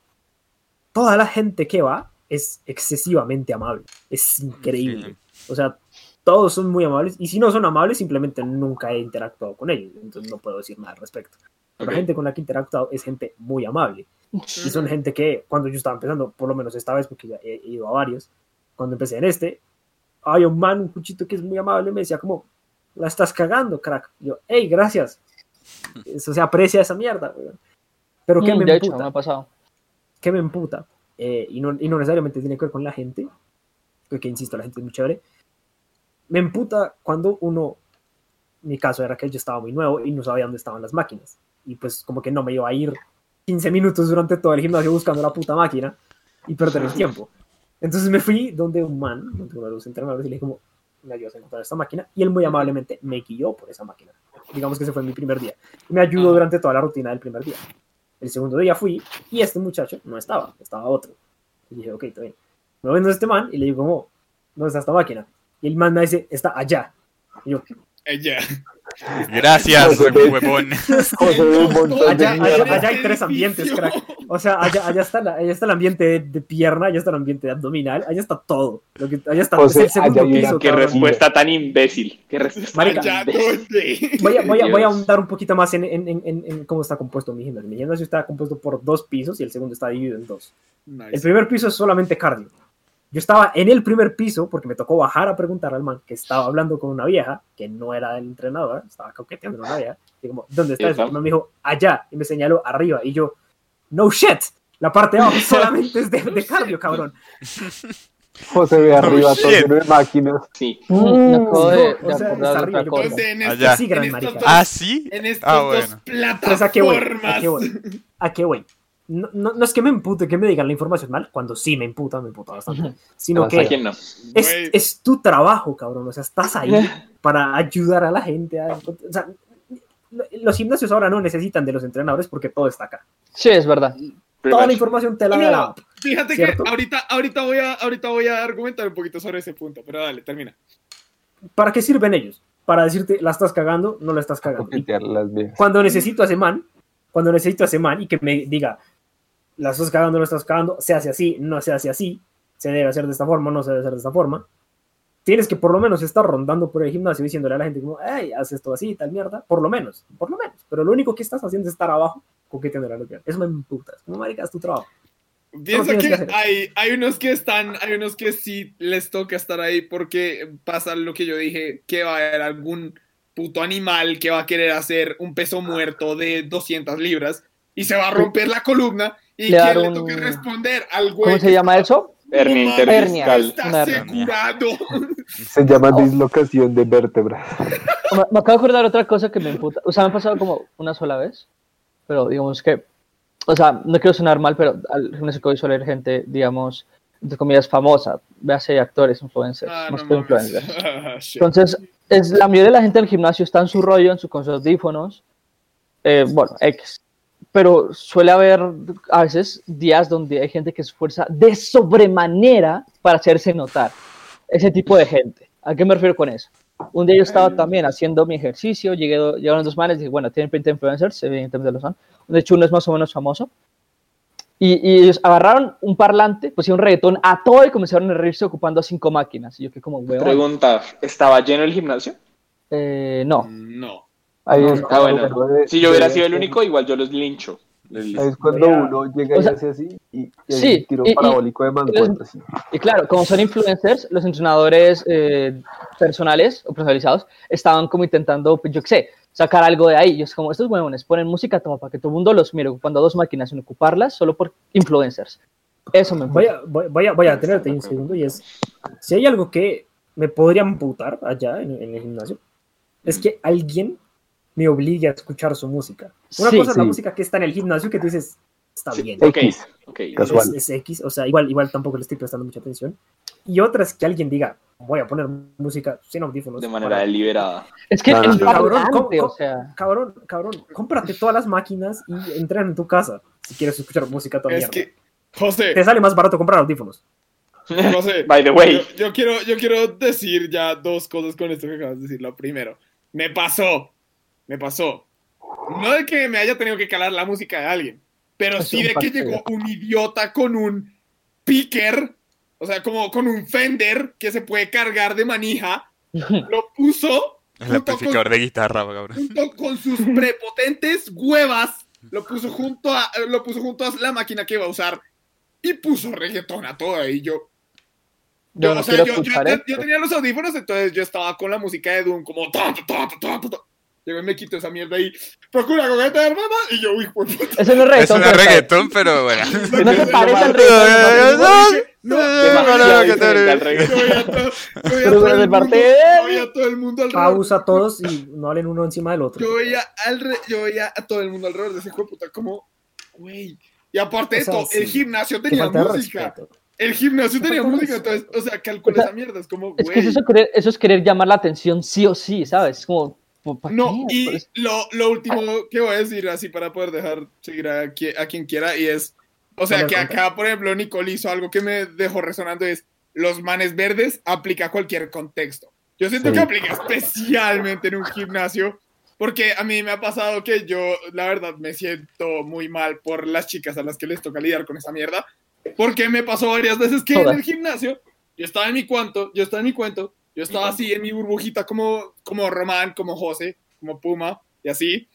Toda la gente que va es excesivamente amable. Es increíble. O sea, todos son muy amables, y si no son amables, simplemente nunca he interactuado con ellos, entonces no puedo decir nada al respecto. Pero Ok. La gente con la que he interactuado es gente muy amable. Y son gente que, cuando yo estaba empezando, por lo menos esta vez, porque ya he, he ido a varios, cuando empecé en este, hay un man, un cuchito que es muy amable, me decía como, la estás cagando, crack. Yo, hey, gracias. Eso se aprecia esa mierda, weón. Pero ¿qué Mm, me de hecho, emputa? me ha pasado. ¿Qué me emputa? Eh, y, no, y no necesariamente tiene que ver con la gente, porque insisto, la gente es muy chévere. Me emputa cuando uno, mi caso era que yo estaba muy nuevo y no sabía dónde estaban las máquinas. Y pues como que no me iba a ir 15 minutos durante todo el gimnasio buscando la puta máquina y perder el tiempo. Entonces me fui donde un man, donde uno de los entrenadores, y le dije como, me ayudas a encontrar esta máquina. Y él muy amablemente me guió por esa máquina. Digamos que ese fue mi primer día. Me ayudó durante toda la rutina del primer día. El segundo día fui y este muchacho no estaba, estaba otro. Y dije, ok, está bien. Me voy donde este man y le digo, como, ¿dónde está esta máquina? Y el man me dice, está allá. Y yo, Ella. Gracias, huevón. Allá, allá, mierda. allá hay tres ambientes, crack. O sea, allá, allá, está, la- allá está el ambiente de, pierna, allá está el ambiente de abdominal, allá está todo. Lo que, allá está José, es el segundo piso. Qué cabrón. respuesta tan imbécil. Qué respuesta Marica, tan Allá imbécil. donde. Voy a, voy, a, voy a Dios. ahondar un poquito más en, en, en, en- en cómo está compuesto mi gimnasio. Mi gimnasio está compuesto por dos pisos y el segundo está dividido en dos. El primer piso es solamente cardio. Yo estaba en el primer piso porque me tocó bajar a preguntar al man que estaba hablando con una vieja que no era el entrenador, estaba coqueteando con una vieja. Y como, ¿dónde está ¿Y eso? Y me dijo, allá. Y me señaló arriba. Y yo, no shit. La parte de abajo solamente es de, de cardio, cabrón. José ve arriba todo lleno de máquinas. Sí. Mm, no, de o sea, está arriba, en, Allá. estos, Sí, gran en marica. dos, ¿Ah, sí? en estas Ah, dos bueno. Entonces, ¿a qué voy? ¿A plataformas. qué voy? ¿A qué voy? No, no, no es que me empute que me digan la información mal, cuando sí me emputa, me emputa bastante. Sino ¿A ¿A que quién no? es, es tu trabajo, cabrón. O sea, estás ahí para ayudar a la gente. a- o sea, lo- los gimnasios ahora no necesitan de los entrenadores porque todo está acá. Sí, es verdad. Toda la información te la da la app. Fíjate ¿Cierto? que ahorita, ahorita, voy a, ahorita voy a argumentar un poquito sobre ese punto, pero dale, termina. ¿Para qué sirven ellos? Para decirte, la estás cagando, no la estás cagando. Cuando necesito a ese man, cuando necesito a ese man y que me diga, la estás cagando, no estás cagando, se hace así, no se hace así, se debe hacer de esta forma, no se debe hacer de esta forma. Tienes que por lo menos estar rondando por el gimnasio diciéndole a la gente como, hey, haz esto así, tal mierda, por lo menos, por lo menos. Pero lo único que estás haciendo es estar abajo coqueteando la loca. Eso me emputa. Es como, marica, es tu trabajo. Tienes que que hay, hay unos que están, hay unos que sí les toca estar ahí porque pasa lo que yo dije, que va a haber algún puto animal que va a querer hacer un peso muerto de 200 libras y se va a romper la columna y Le ¿quién dar le un- toca responder al güey ¿Cómo se llama eso? Hernia Hernia. interfiscal. está asegurado? Se llama dislocación de vértebras. Me, me acabo de acordar otra cosa que me emputa. O sea, me ha pasado como una sola vez. Pero digamos que. O sea, no quiero sonar mal, pero al gimnasio que voy suele ir gente, digamos, entre comillas, famosa. Véase actores, influencers, Ah, más no que influencers. Ah. Entonces, es, la mayoría de la gente del gimnasio está en su rollo, en su, con sus audífonos. eh, bueno, X. Pero suele haber a veces días donde hay gente que se esfuerza de sobremanera para hacerse notar. Ese tipo de gente. ¿A qué me refiero con eso? Un día yo estaba también haciendo mi ejercicio, llegué, llegaron dos manes y dije, bueno, tienen pinta de influencers, evidentemente lo son. De hecho, uno es más o menos famoso. Y, y ellos agarraron un parlante, pusieron un reggaetón a todo y comenzaron a reírse ocupando cinco máquinas. Y yo que como, huevón. Pregunta, ¿estaba lleno el gimnasio? Eh, no. No. Ahí es Ah, bueno. de- Si yo hubiera de- sido el único, igual yo los lincho. Ahí es cuando uno llega O y sea, hace así y, y hay sí, un tiro y- y- parabólico de mancuerna. así. Y claro, como son influencers, los entrenadores eh, personales o personalizados estaban como intentando, pues, yo qué sé, sacar algo de ahí. Y es como, estos huevones ponen música toma para que todo el mundo los mire ocupando dos máquinas sin ocuparlas solo por influencers. Eso me Voy a, voy a, voy a tenerte un segundo y es, si hay algo que me podría amputar allá en, en el gimnasio, es que alguien me obligue a escuchar su música. Una Sí, cosa es la sí. música que está en el gimnasio que tú dices, está Sí, bien. ok, X. ok. Es, es X, o sea, igual, igual tampoco le estoy prestando mucha atención. Y otra es que alguien diga, voy a poner música sin audífonos. De manera para- deliberada. Es que No, no. Cabrón, ¿cómo- parlante, o sea, Cabrón, cabrón, cómprate todas las máquinas y entrena en tu casa si quieres escuchar música toda Es mierda. que, José, Te sale más barato comprar audífonos. José, By the way. Yo, yo quiero, yo quiero decir ya dos cosas con esto que acabas de decir. Lo primero, me pasó, me pasó. No de que me haya tenido que calar la música de alguien, pero Es sí un de que llegó un idiota con un picker, o sea, como con un Fender que se puede cargar de manija lo puso El junto con, amplificador de guitarra, cabrón. junto con sus prepotentes huevas, lo puso junto a lo puso junto a la máquina que iba a usar y puso reggaetón a todo y yo Yo Yo, no o sea, yo, yo- tenía los audífonos, entonces yo estaba con la música de Doom, como. ta, ta, ta, ta, ta, ta, ta. Llegó y me quito esa mierda ahí. Procura coqueta de hermana. Y yo, uy, por puta. Eso no es Es reggaetón. una pero está reggaetón, pero bueno. No se parece al No, reggaetón. no, reggaetón. veía todo- el mundo- parte de- yo veía todo el mundo alrededor. Pausa todos y no hablen uno encima del otro. Yo veía, al re- yo veía a todo el mundo alrededor de ese hijo de puta, como, güey. Y aparte de O sea, todo, el gimnasio tenía música. El gimnasio tenía música, entonces, o sea, calcula esa mierda. Es como, Es que güey. eso es, querer, eso es querer llamar la atención sí o sí, ¿sabes? Es como, ¿para No, qué? y Pues, lo, lo último que voy a decir así para poder dejar seguir a, qui- a quien quiera y es, o sea, que cuenta. acá, por ejemplo, Nicole hizo algo que me dejó resonando es, los manes verdes aplica a cualquier contexto. Yo siento Sí. que aplica especialmente en un gimnasio, porque a mí me ha pasado que yo, la verdad, me siento muy mal por las chicas a las que les toca lidiar con esa mierda, porque me pasó varias veces que en el gimnasio, yo estaba en mi cuento, yo estaba en mi cuento, yo estaba así en mi burbujita como, como Román, como José, como Puma, y así.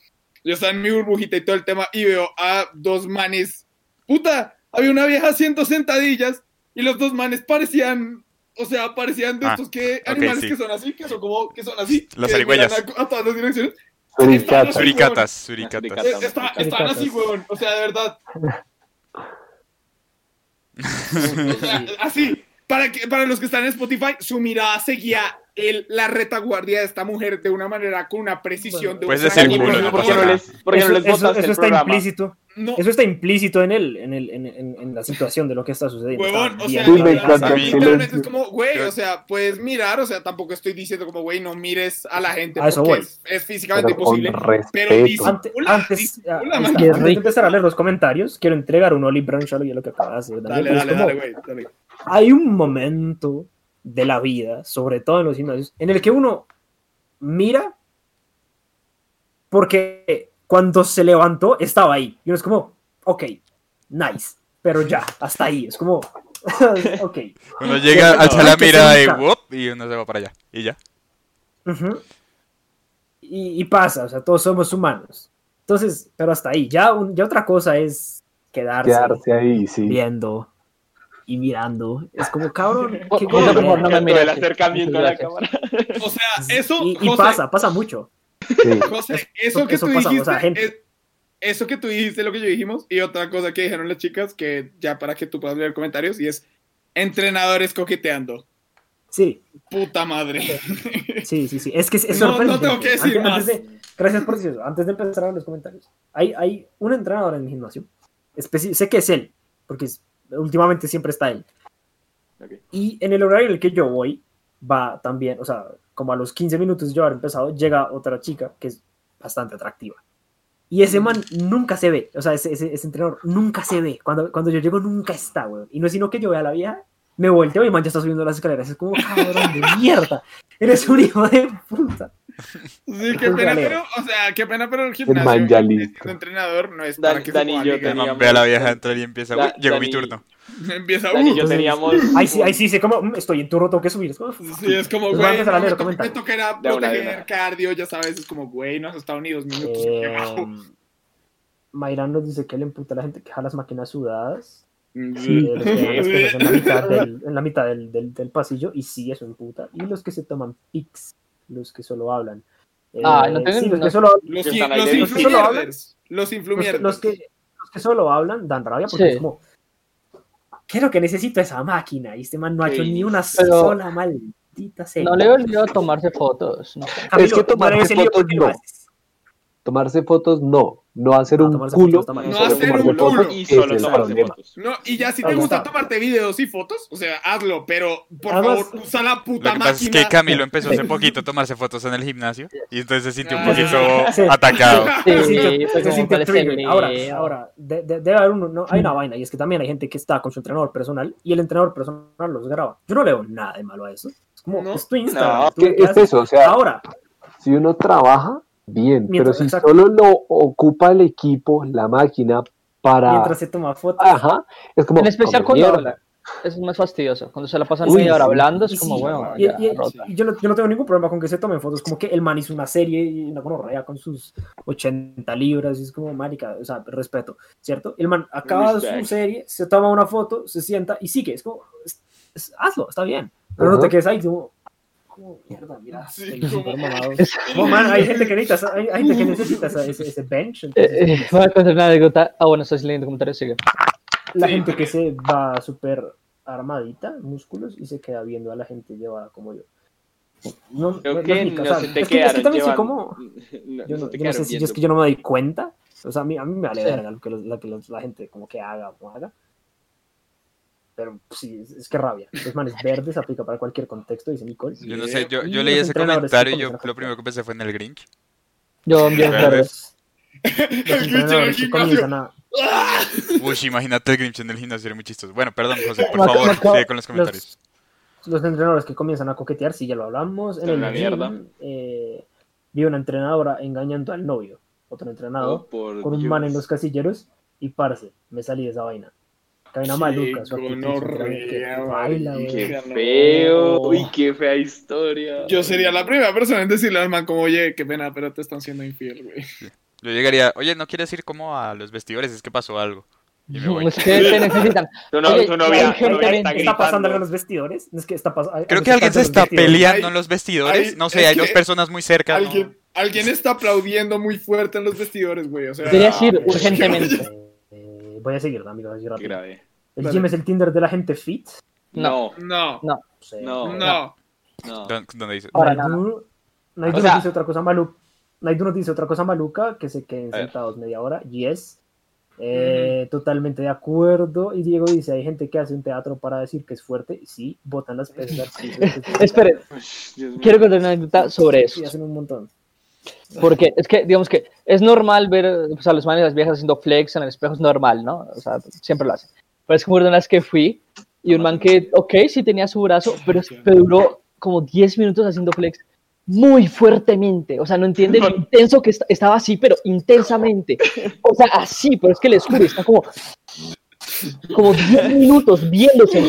Yo estaba en mi burbujita y todo el tema, y veo a dos manes. Puta, había una vieja haciendo sentadillas, y los dos manes parecían, o sea, parecían de Ah, estos que, animales sí. que son así, que son como, que son así. Las miran A, a todas las direcciones. Suricatas. Suricatas, suricatas. Suricatas. Está- estaban así, weón, o sea, de verdad. O sea, así, para, que, para los que están en Spotify, su mirada seguía el, la retaguardia de esta mujer de una manera con una precisión de Puedes un decir culo, no ¿Por qué pasa no les, por qué no Eso, les eso- eso el está programa? implícito. No, Eso está implícito en el, en el, en, en- en la situación de lo que está sucediendo. huevón, o sea, Sí, me claro. encanta. literalmente- es como, güey, o sea, puedes mirar, o sea, tampoco estoy diciendo como, güey, no mires a la gente A eso porque es, es físicamente Pero imposible. Pero antes, disimula, ah. Qué Antes de empezar a leer los comentarios, quiero entregar un Oli Shallow y lo que acaba de hacer. Dale, dale, como- dale, güey, dale. Hay un momento de la vida, sobre todo en los gimnasios, en el que uno mira porque cuando se levantó estaba ahí. Y uno es como, ok, nice, pero ya, hasta ahí. Es como, ok. Uno llega, alza la mirada y whoop, y uno se va para allá. Y ya. Y, y pasa, o sea, todos somos humanos. Entonces, pero hasta ahí. Ya, un- ya otra cosa es quedarse, Quedarse ahí, sí. viendo y mirando. Es como, cabrón, qué favor, no me el acercamiento a la cámara. O sea, eso, y, y José, pasa, pasa mucho. sí. José, Eso- eso que eso tú pasa, o dijiste, sea, gente- es- eso que tú dijiste, lo que yo dijimos, y otra cosa que dijeron las chicas, que ya para que tú puedas leer comentarios, y es entrenadores coqueteando. Sí, Puta madre. sí, sí, sí. Es que es, No, no tengo que decir Antes- más. antes de- gracias por decir eso. Antes de empezar a ver los comentarios. Hay, hay un entrenador en mi gimnasio. Sé que es él, porque es- últimamente siempre está él. Ok. Y en el horario en el que yo voy, va también, o sea, como a los 15 minutos de yo haber empezado, llega otra chica que es bastante atractiva. Y ese man nunca se ve, o sea, ese, ese, ese entrenador nunca se ve. Cuando, cuando yo llego, nunca está, weón. Y no es sino que yo vea a la vieja, me volteo y man ya está subiendo las escaleras. Es como, cabrón de mierda. Eres un hijo de puta. Sí, qué pena, pero, o sea, qué pena, pero el gimnasio, el listo. entrenador no es Dan- para que Dani se y yo teníamos- Ve a la vieja entrar y empieza. Da- "Uy, llegó mi turno. Empieza, Dani y yo teníamos. Ahí sí, ahí sí, sé como, "Mm, estoy en turno, tengo que subir. Es como, Sí, es como, Pues güey, leer me, to- me proteger una. cardio, ya sabes, es como, güey, no has estado ni dos minutos. Eh. Mayran nos dice que le emputa a la gente que deja las máquinas sudadas. Mm, eh, los que en la mitad, del, en la mitad del, del- del pasillo. Y sí, eso emputa. Y los que se toman pics, los que solo hablan. Eh, Ah, no tengo- sí, los no- que solo, Los, los de- los que solo hablan. Los influmierders. los, que, los que solo hablan dan rabia porque Sí. es como. Quiero que necesito esa máquina. Y este man no ha hecho Sí. ni una Pero- sola maldita serie. No le olvidó tomarse fotos. No. Camilo, Es que no tomarse fotos no. Tomarse fotos, no. No hacer No, un fotos culo. No solo hacer tomarse un fotos culo. Y solo tomarse fotos. No, y ya si te gusta tomarte videos y fotos, o sea, hazlo, pero por Además- favor, usa la Lo puta que pasa es máquina. que Camilo empezó hace poquito a tomarse fotos en el gimnasio y entonces se sintió un Ah, poquito sí. atacado. Sí, se sintió que- Ahora, ahora de- de- debe haber uno, no, hay una vaina, y es que también hay gente que está con su entrenador personal y el entrenador personal los graba. Yo no le veo nada de malo a eso. Es como, No. es tu Instagram. No, qué es eso, o sea, Ahora, si uno trabaja, bien, Mientras- pero si exacto. solo lo ocupa el equipo, la máquina, para... mientras se toma fotos, Ajá, es como... En especial cuando habla. es más fastidioso. Cuando se la pasan Uy, media hora hablando, es como, sí, bueno, y- ya, y- rota. y yo, no, yo no tengo ningún problema con que se tomen fotos, como que el man hizo una serie y una gonorrea con sus 80 libras, y es como, marica, o sea, respeto, ¿cierto? El man acaba su serie, se toma una foto, se sienta y sigue, es como, es- es- hazlo, está bien, pero no te quedes ahí como, como, mierda, mira, Sí, como- No, man, hay gente que necesita, hay, hay gente que necesita ese, ese bench, Eh, entonces, eh, contar una anécdota. Ah, bueno, estoy leyendo comentarios, sigue. la sí, gente que se va súper armadita, músculos, y se queda viendo a la gente llevada como yo. No, Creo no- que no, no o sea, se te es que, es que también soy llevando. como, No, yo no, te yo sé si es que yo no me doy cuenta, o sea, a mí, a mí me vale Sí. verga lo que, los- lo que la gente como que haga o haga, pero pues, sí, es, es que rabia, los manes verdes aplica para cualquier contexto, dice Nicole. Yo no sé, yo, yo leí los ese comentario y yo lo primero que pensé fue en el Grinch. Yo envío Verdes. verdes. Los El Grinch en el entrenadores que gimnasio. comienzan a, Uy, imagínate el Grinch en el gimnasio, sería muy chistoso. Bueno, perdón, José, por favor, sigue con los comentarios. los entrenadores que comienzan a coquetear, sí, ya lo hablamos. En el gym, mierda. eh, vi una entrenadora engañando al novio, otro entrenador, Oh, con un man en los casilleros, y parce, me salí de esa vaina. Vaina Qué maluca. Qué feo, uy, qué fea historia. Yo sería la primera persona en decirle al man como, oye, qué pena, pero te están siendo infiel, güey. Yo llegaría, oye, ¿no quieres ir como a los vestidores? Es que pasó algo. Y me voy. Es que te necesitan. Tu, no, Oye, tu novia, hay gente- tu novia ¿Qué está está pasando en los vestidores? Es que está Creo que alguien se está peleando Hay- en los vestidores. hay- No sé, hay que dos personas muy cerca. ¿no? Alguien, está aplaudiendo muy fuerte en los vestidores, güey. O sea, Deberías ir urgentemente. Voy a seguir, amigos, así rápido. grave. El Dale. gym es el Tinder de la gente fit. No, No, No sé. No. no. no. ¿Dó- ¿Dónde dice? Para Naidu, Naidu O sea- nos dice otra cosa maluca. Naidu nos dice otra cosa maluca, que se queden sentados media hora. Yes. Eh, Totalmente de acuerdo. Y Diego dice, hay gente que hace un teatro para decir que es fuerte. Sí, botan las pesas. Esperen, quiero contar una anécdota sobre eso. Sí, hacen un montón. Porque es que, digamos que es normal ver pues, a los manes las viejas haciendo flex en el espejo, es normal, ¿no? O sea, siempre lo hacen. Pero es como una vez que fui y un man que, ok, sí tenía su brazo, pero, pero duró como 10 minutos haciendo flex muy fuertemente. O sea, no entiende lo intenso que est- estaba así, pero intensamente. O sea, así, pero es que le descubre, está como. Como 10 minutos viéndose,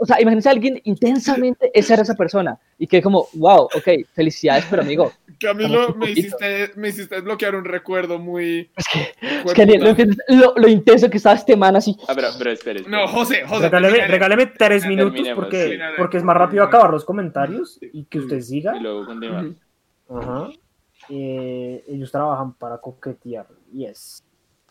o sea, imagínense a alguien intensamente, esa era esa persona, y que como, wow, ok, felicidades, pero amigo, Camilo, me hiciste, me hiciste desbloquear un recuerdo muy. Es que, es que no lo, lo intenso que estaba este man así. Ah, pero, pero espere. espere. No, José, José. Regáleme, termina- regáleme tres minutos porque, sí. porque es más rápido acabar los comentarios y que usted siga. Y luego continuar. Ajá. Eh, ellos trabajan para coquetear. Yes.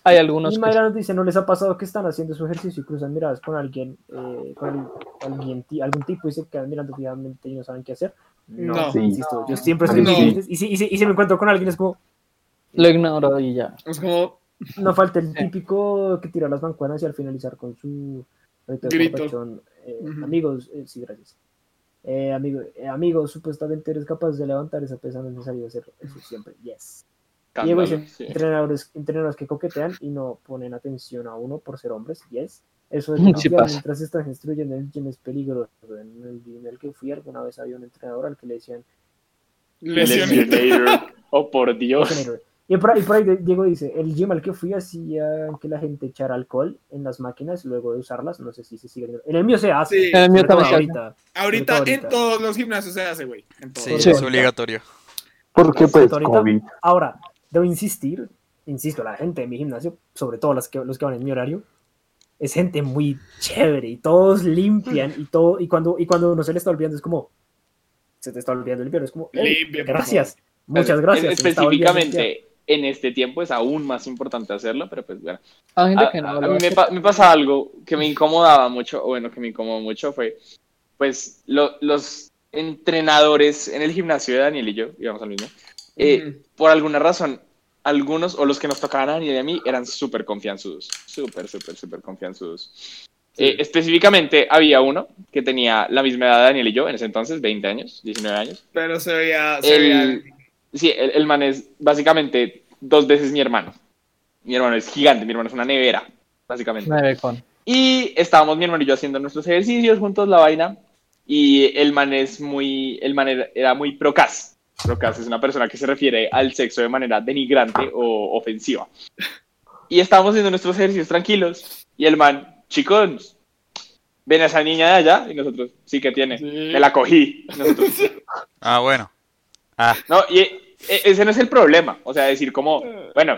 Hay algunos Y que Mayra nos dice, ¿no les ha pasado que están haciendo su ejercicio y cruzan miradas con alguien, eh, con el- alguien algún tipo y se quedan mirando fijamente y no saben qué hacer? No, No. Sí. insisto, yo siempre estoy No. y si, y, si, y si me encuentro con alguien es como, lo ignoro y ya. Es como. no falta el típico que tira las mancuernas y al finalizar con su grito eh, Ujú. Amigos, eh, sí, gracias. Eh, amigo, eh, amigos, supuestamente eres capaz de levantar esa pesa, no es necesario hacerlo. Eso siempre, yes. Dice, sí. entrenadores, entrenadores que coquetean y no ponen atención a uno por ser hombres, yes. Eso de Sí mientras estás instruyendo en el gym es peligroso. En el gym en el que fui alguna vez había un entrenador al que le decían. Lesionator. Oh, por Dios. Y por, ahí, y por ahí Diego dice, el gym al que fui hacía que la gente echara alcohol en las máquinas luego de usarlas, no sé si se sigue haciendo. En el mío se hace. Sí. En el mío también se ahorita. Ahorita en todos los gimnasios se hace, güey. Sí, Sí. es obligatorio. Porque pues Ahorita- COVID. Ahora, debo insistir, insisto, la gente de mi gimnasio, sobre todo las que, los que van en mi horario, es gente muy chévere y todos limpian y todo, y cuando, y cuando uno se le está olvidando es como, se te está olvidando limpiar, es como, "Ey, Limpia, gracias, muchas gracias. se me está olvidando limpiar". Específicamente en este tiempo es aún más importante hacerlo, pero pues bueno. Gente A, que no a- a mí me, pa- me pasa algo que me incomodaba mucho, o bueno, que me incomodó mucho fue, pues, lo- los entrenadores en el gimnasio de Daniel y yo, digamos al mismo, eh, por alguna razón, algunos, o los que nos tocaban a Daniel y a mí, eran súper confianzudos, súper, súper, súper confianzudos. Eh, específicamente había uno que tenía la misma edad de Daniel y yo, en ese entonces, 20 años, 19 años. Pero se veía. Se veía El, sí, el, el man es básicamente dos veces mi hermano. Mi hermano es gigante, mi hermano es una nevera, básicamente. Me ve con. Y estábamos mi hermano y yo haciendo nuestros ejercicios juntos, la vaina. Y el man es muy, el man era, era muy procas. Procas es una persona que se refiere al sexo de manera denigrante o ofensiva. Y estábamos haciendo nuestros ejercicios tranquilos. Y el man, chicos, ven a esa niña de allá y nosotros, sí que tiene, Sí. me la cogí. Nosotros, Ah, bueno. Ah, no, y e- e- ese no es el problema, o sea, decir como, bueno,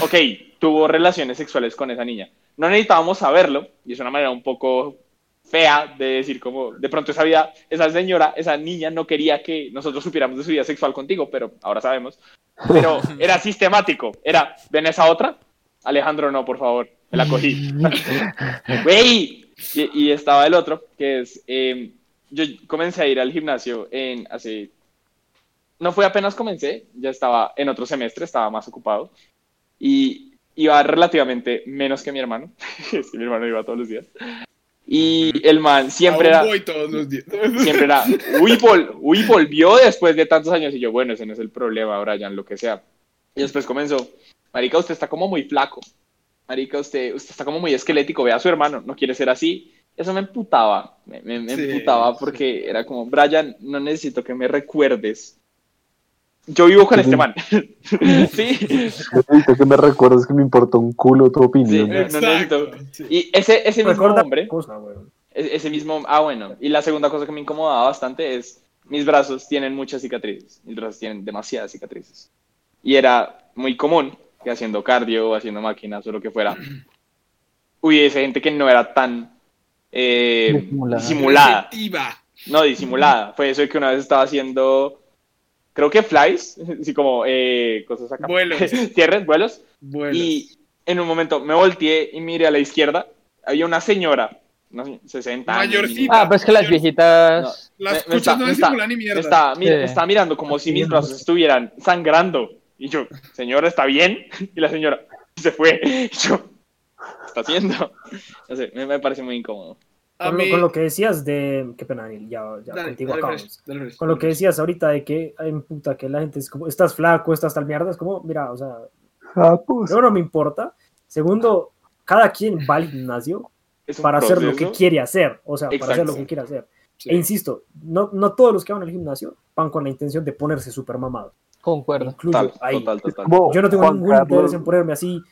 ok, tuvo relaciones sexuales con esa niña. No necesitábamos saberlo, y es una manera un poco fea de decir como, de pronto esa vida, esa señora, esa niña no quería que nosotros supiéramos de su vida sexual contigo, pero ahora sabemos. Pero era sistemático, era, ven esa otra, Alejandro no, por favor, me la cogí. Güey, y, y estaba el otro, que es, eh, yo comencé a ir al gimnasio en hace, no fue apenas comencé, ya estaba en otro semestre, estaba más ocupado, y iba relativamente menos que mi hermano, es que mi hermano iba todos los días, y el man siempre era, voy todos los días. siempre era, uy, vol- uy, volvió después de tantos años, y yo, bueno, ese no es el problema, Brian, lo que sea. Y después comenzó, marica, usted está como muy flaco, marica, usted, usted está como muy esquelético, ve a su hermano, no quiere ser así. Eso me emputaba, me, me- me Sí, emputaba porque era como, Brian, no necesito que me recuerdes. Yo vivo con este man. sí, que me recuerdes que me importa un culo tu sí, opinión. no necesito. Sí. Y ese, ese mismo Recuerda hombre, cosa, weón. e- ese mismo, ah, bueno, y la segunda cosa que me incomodaba bastante es, mis brazos tienen muchas cicatrices, mis brazos tienen demasiadas cicatrices. Y era muy común que haciendo cardio haciendo máquinas o lo que fuera, hubiese gente que no era tan eh, Disimulada. disimulada. Efectiva. No, disimulada. Fue eso de que una vez estaba haciendo, creo que flies, así como eh, cosas acá. Vuelos. Cierres, vuelos. Bueno. Y en un momento me volteé y miré a la izquierda. Había una señora, no sé, 60 años. Mayorcita. Ah, pues que las viejitas. Las me- me escuchas está- no me está- disimulan ni Me mierda. estaba, mi- Sí. me estaba mirando como si mis brazos estuvieran sangrando. Y yo, señora, ¿está bien? Y la señora se fue. Y yo, ¿qué está haciendo? No sé, me, me parece muy incómodo. Con, lo, mí- con lo que decías de. Qué pena, Daniel, ya, ya Dale, contigo dale, acabamos. Fresh, dale, Fresh. Con lo que decías ahorita de que hay puta que la gente es como, estás flaco, estás tal mierda, es como, mira, o sea, Ah, pues. primero no me importa. Segundo, cada quien va al gimnasio para hacer lo que quiere hacer, o sea, para hacer lo que quiere hacer. Sí. E insisto, no, no todos los que van al gimnasio van con la intención de ponerse súper mamados. Concuerdo. Incluyo Total, ahí. total, total. Como Yo no tengo Juan ningún Carlos- interés en ponerme así,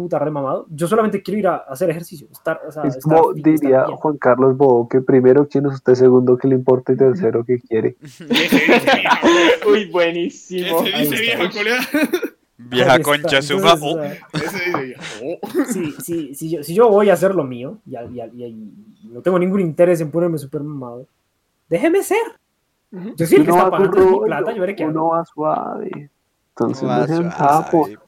puta remamado. Yo solamente quiero ir a hacer ejercicio. Estar, o sea, Es estar como fit, estar diría bien. Juan Carlos Bobo, que primero quién es usted, segundo que le importa y tercero que quiere. Dice. Uy, buenísimo. Ese Ahí dice está. vieja colea. vieja Ahí concha está. suma. Entonces, o sea, Ese dice vieja. Oh. sí, sí, si, yo, si yo voy a hacer lo mío y, y y y no tengo ningún interés en ponerme súper mamado, déjeme ser. Yo soy el que Uno está va pagando mi plata, yo veré qué uno va suave. Entonces Va no sean suave.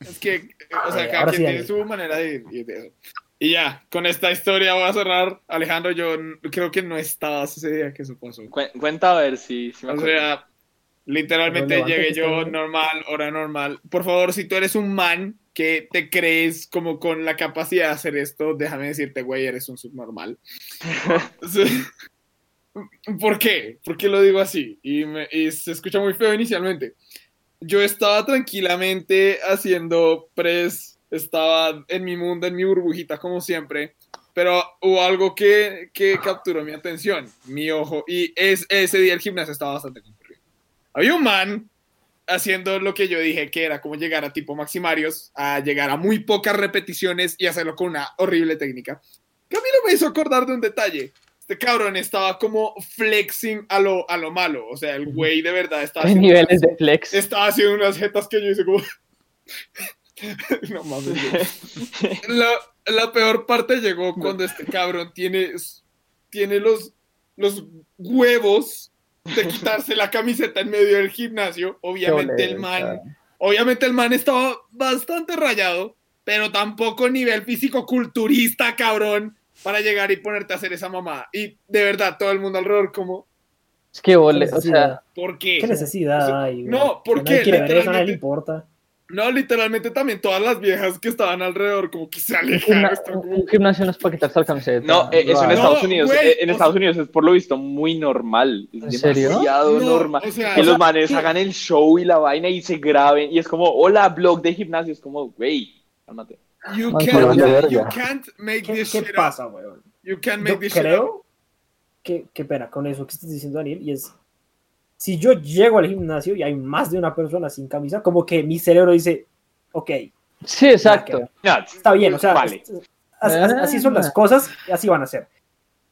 Es que, o sea, cada quien sí, tiene su manera de ir de. Y ya, con esta historia voy a cerrar. Alejandro, yo creo que no estabas ese día que eso pasó. Cu- Cuenta a ver si, si me O sea, literalmente llegué yo normal, hora normal. Por favor, si tú eres un man que te crees como con la capacidad de hacer esto, déjame decirte, güey, eres un subnormal. ¿Por qué? ¿Por qué lo digo así? Y, me- y se escucha muy feo inicialmente. Yo estaba tranquilamente haciendo press, estaba en mi mundo, en mi burbujita como siempre, pero hubo algo que, que capturó mi atención, mi ojo, y es, ese día el gimnasio estaba bastante concurrido. Había un man haciendo lo que yo dije que era como llegar a tipo maximarios, a llegar a muy pocas repeticiones y hacerlo con una horrible técnica. Que me hizo acordar de un detalle. Este cabrón estaba como flexing a lo, a lo malo. O sea, el güey de verdad estaba haciendo, niveles de flex. estaba haciendo unas jetas que yo hice como... no mames. La, la peor parte llegó cuando este cabrón tiene, tiene los, los huevos de quitarse la camiseta en medio del gimnasio. Obviamente el man, obviamente el man estaba bastante rayado, pero tampoco nivel físico culturista, cabrón, para llegar y ponerte a hacer esa mamada. Y de verdad, todo el mundo alrededor como, Es que vole, o sea, ¿por qué? ¿Qué necesidad hay? güey? No, ¿por qué? quiere ver eso, Literalmente- le importa. No, literalmente también todas las viejas que estaban alrededor como que se un, alejaron. un gimnasio no es para quitarse la camiseta. No, eh, eso en. Estados No, Unidos. güey, eh, en o Estados sea- Unidos es por lo visto muy normal. Es ¿En serio? demasiado No, normal. o sea, que o los sea, manes ¿qué? hagan el show y la vaina y se graben. Y es como, hola, blog de gimnasio. Es como, güey, cálmate. You can't, you can't make ¿Qué, this qué shit up. pasa, weón? You can't make Yo this shit up. creo que, qué pena con eso que estás diciendo, Daniel, y es, si yo llego al gimnasio y hay más de una persona sin camisa, como que mi cerebro dice, ok, Sí, exacto. No, está bien, o sea, Vale. así, así- así son las cosas, y así van a ser.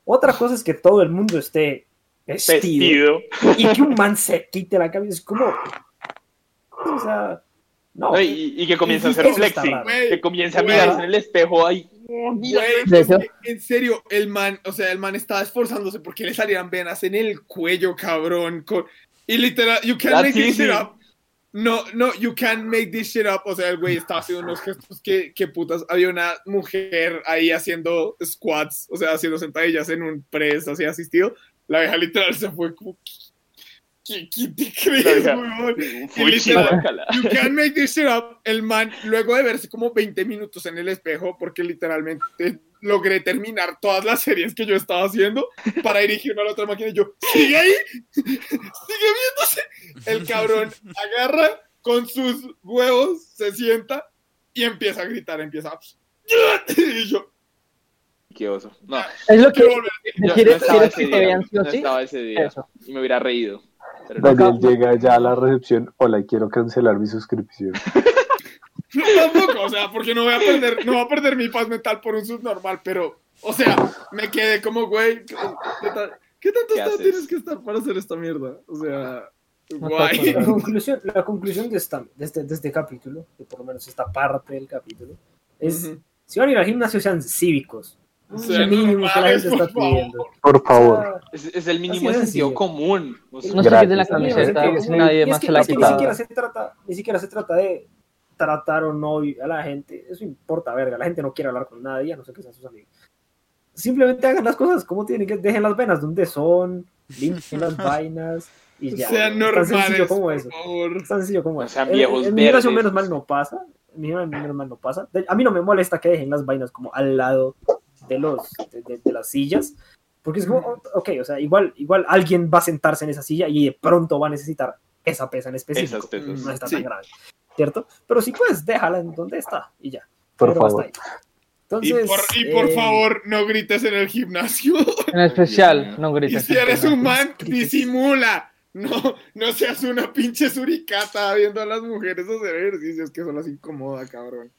Otra cosa es que todo el mundo esté vestido, Vestido. y que un man se quite la camisa. Es como. O sea. No. No, y, y que comience a hacer flexing. Que comience a mirarse en el espejo ahí. Que, en serio, el man, o sea, el man estaba esforzándose porque le salían venas en el cuello, cabrón. con- y literal, you can't That's make this shit up. No, no, you can't make this shit up. O sea, el güey estaba haciendo unos gestos que, que putas. Había una mujer ahí haciendo squats, o sea, haciendo sentadillas en un press así asistido. La vieja literal se fue como. ¿Qué, qué te crees, weón? Fui literal, chihuahua. You can't make this shit up. El man, luego de verse como 20 minutos en el espejo, porque literalmente logré terminar todas las series que yo estaba haciendo para dirigirme a la otra máquina y yo, ¿sigue ahí? ¿Sigue viéndose? El cabrón agarra con sus huevos, se sienta y empieza a gritar, empieza a... Y yo, Qué oso. No, Es lo que yo ¿Quieres, estaba quieres ese que te día. vean sí o No sí? estaba ese día. Eso. Y me hubiera reído. Pero no. Daniel llega ya a la recepción. Hola, quiero cancelar mi suscripción. No, tampoco, o sea, porque no voy a perder, no voy a perder mi paz mental por un subnormal, pero, o sea, me quedé como, güey, ¿qué, qué tal- qué tanto ¿Qué estado haces? tienes que estar para hacer esta mierda? O sea, guay. La conclusión, la conclusión de, esta, de, este, de este capítulo, de por lo menos esta parte del capítulo, es: si van a ir al gimnasio, sean cívicos. O sea, lo mínimo que la normales, gente está por favor. pidiendo. Por favor. Es, es el mínimo de sentido sencillo. común. O sea, No se quiten la camiseta, que nadie más se la ha quitado. siquiera se trata, ni siquiera se trata de tratar o no a la gente, eso importa, verga, la gente no quiere hablar con nadie, a no sé qué sean sus amigos. Simplemente hagan las cosas como tienen que, dejen las venas donde son, limpien las vainas y ya. Sean Es tan sencillo normales, como por eso. favor. Tan sencillo como eso. sean En- viejos en verdes. menos mal no pasa, en mi menos mal no pasa. A mí no me molesta que dejen las vainas como al lado de los de, de- de las sillas, porque es como, oh, ok, o sea, igual, igual alguien va a sentarse en esa silla y de pronto va a necesitar esa pesa en específico. Esas pesas. No está Sí. tan grave, ¿cierto? Pero sí, pues déjala en donde está y ya. Por Pero favor. ahí. Y Entonces, por, y por eh, favor, no grites en el gimnasio. En especial, no Y grites. si eres un man, disimula. No, no seas una pinche suricata viendo a las mujeres hacer ejercicios que son las incomoda, cabrón.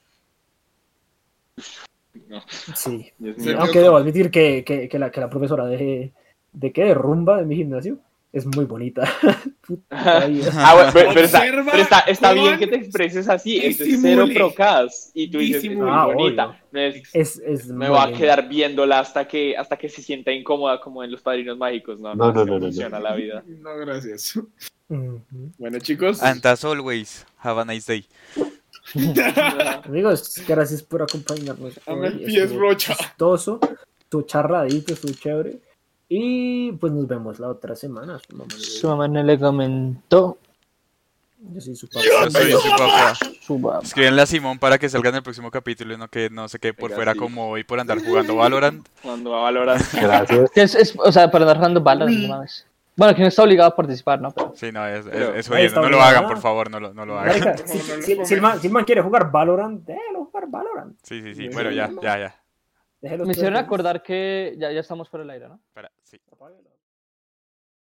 Sí. Dios Sí, mío. Aunque debo admitir que, que, que la, que la profesora de, de qué, de rumba de mi gimnasio es muy bonita. Ah, bueno, pero, pero está, pero está, está bien que te expreses así. Es cero procas. Y tú dices, es muy. Ah, bonita. obvio. No es- Es, es me muy voy a quedar viéndola hasta que, hasta que se sienta incómoda como en los padrinos mágicos. No, No, no, no, no, funciona no. la vida. No, gracias. Bueno, chicos. And as always, have a nice day. Amigos, gracias por acompañarnos. Dame el hoy. pies, Rocha. chistoso, tu charradito, estuvo chévere. Y pues nos vemos la otra semana. Su mamá, Su mamá no le comentó. Yo soy su papá. Yo soy su papá. Su mamá. Escríbenle a Simón para que salga en el próximo capítulo y no que no se quede por Venga, fuera sí. como hoy por andar jugando Valorant. Cuando va a valorar. Gracias. Es, es, o sea, para andar jugando Valorant, no mames. Bueno, que no está obligado a participar, ¿no? Pero Sí, no, es, es, Pero- es No lo hagan, por favor, no lo, no lo hagan. Marica, si, si- si el man, si el man quiere jugar Valorant, déjalo jugar Valorant. Sí, sí, sí. Bueno, ya, ya, ya. Déjelo me hicieron acordar que ya, ya estamos fuera del aire, ¿no? Espera, sí. Apáguelo.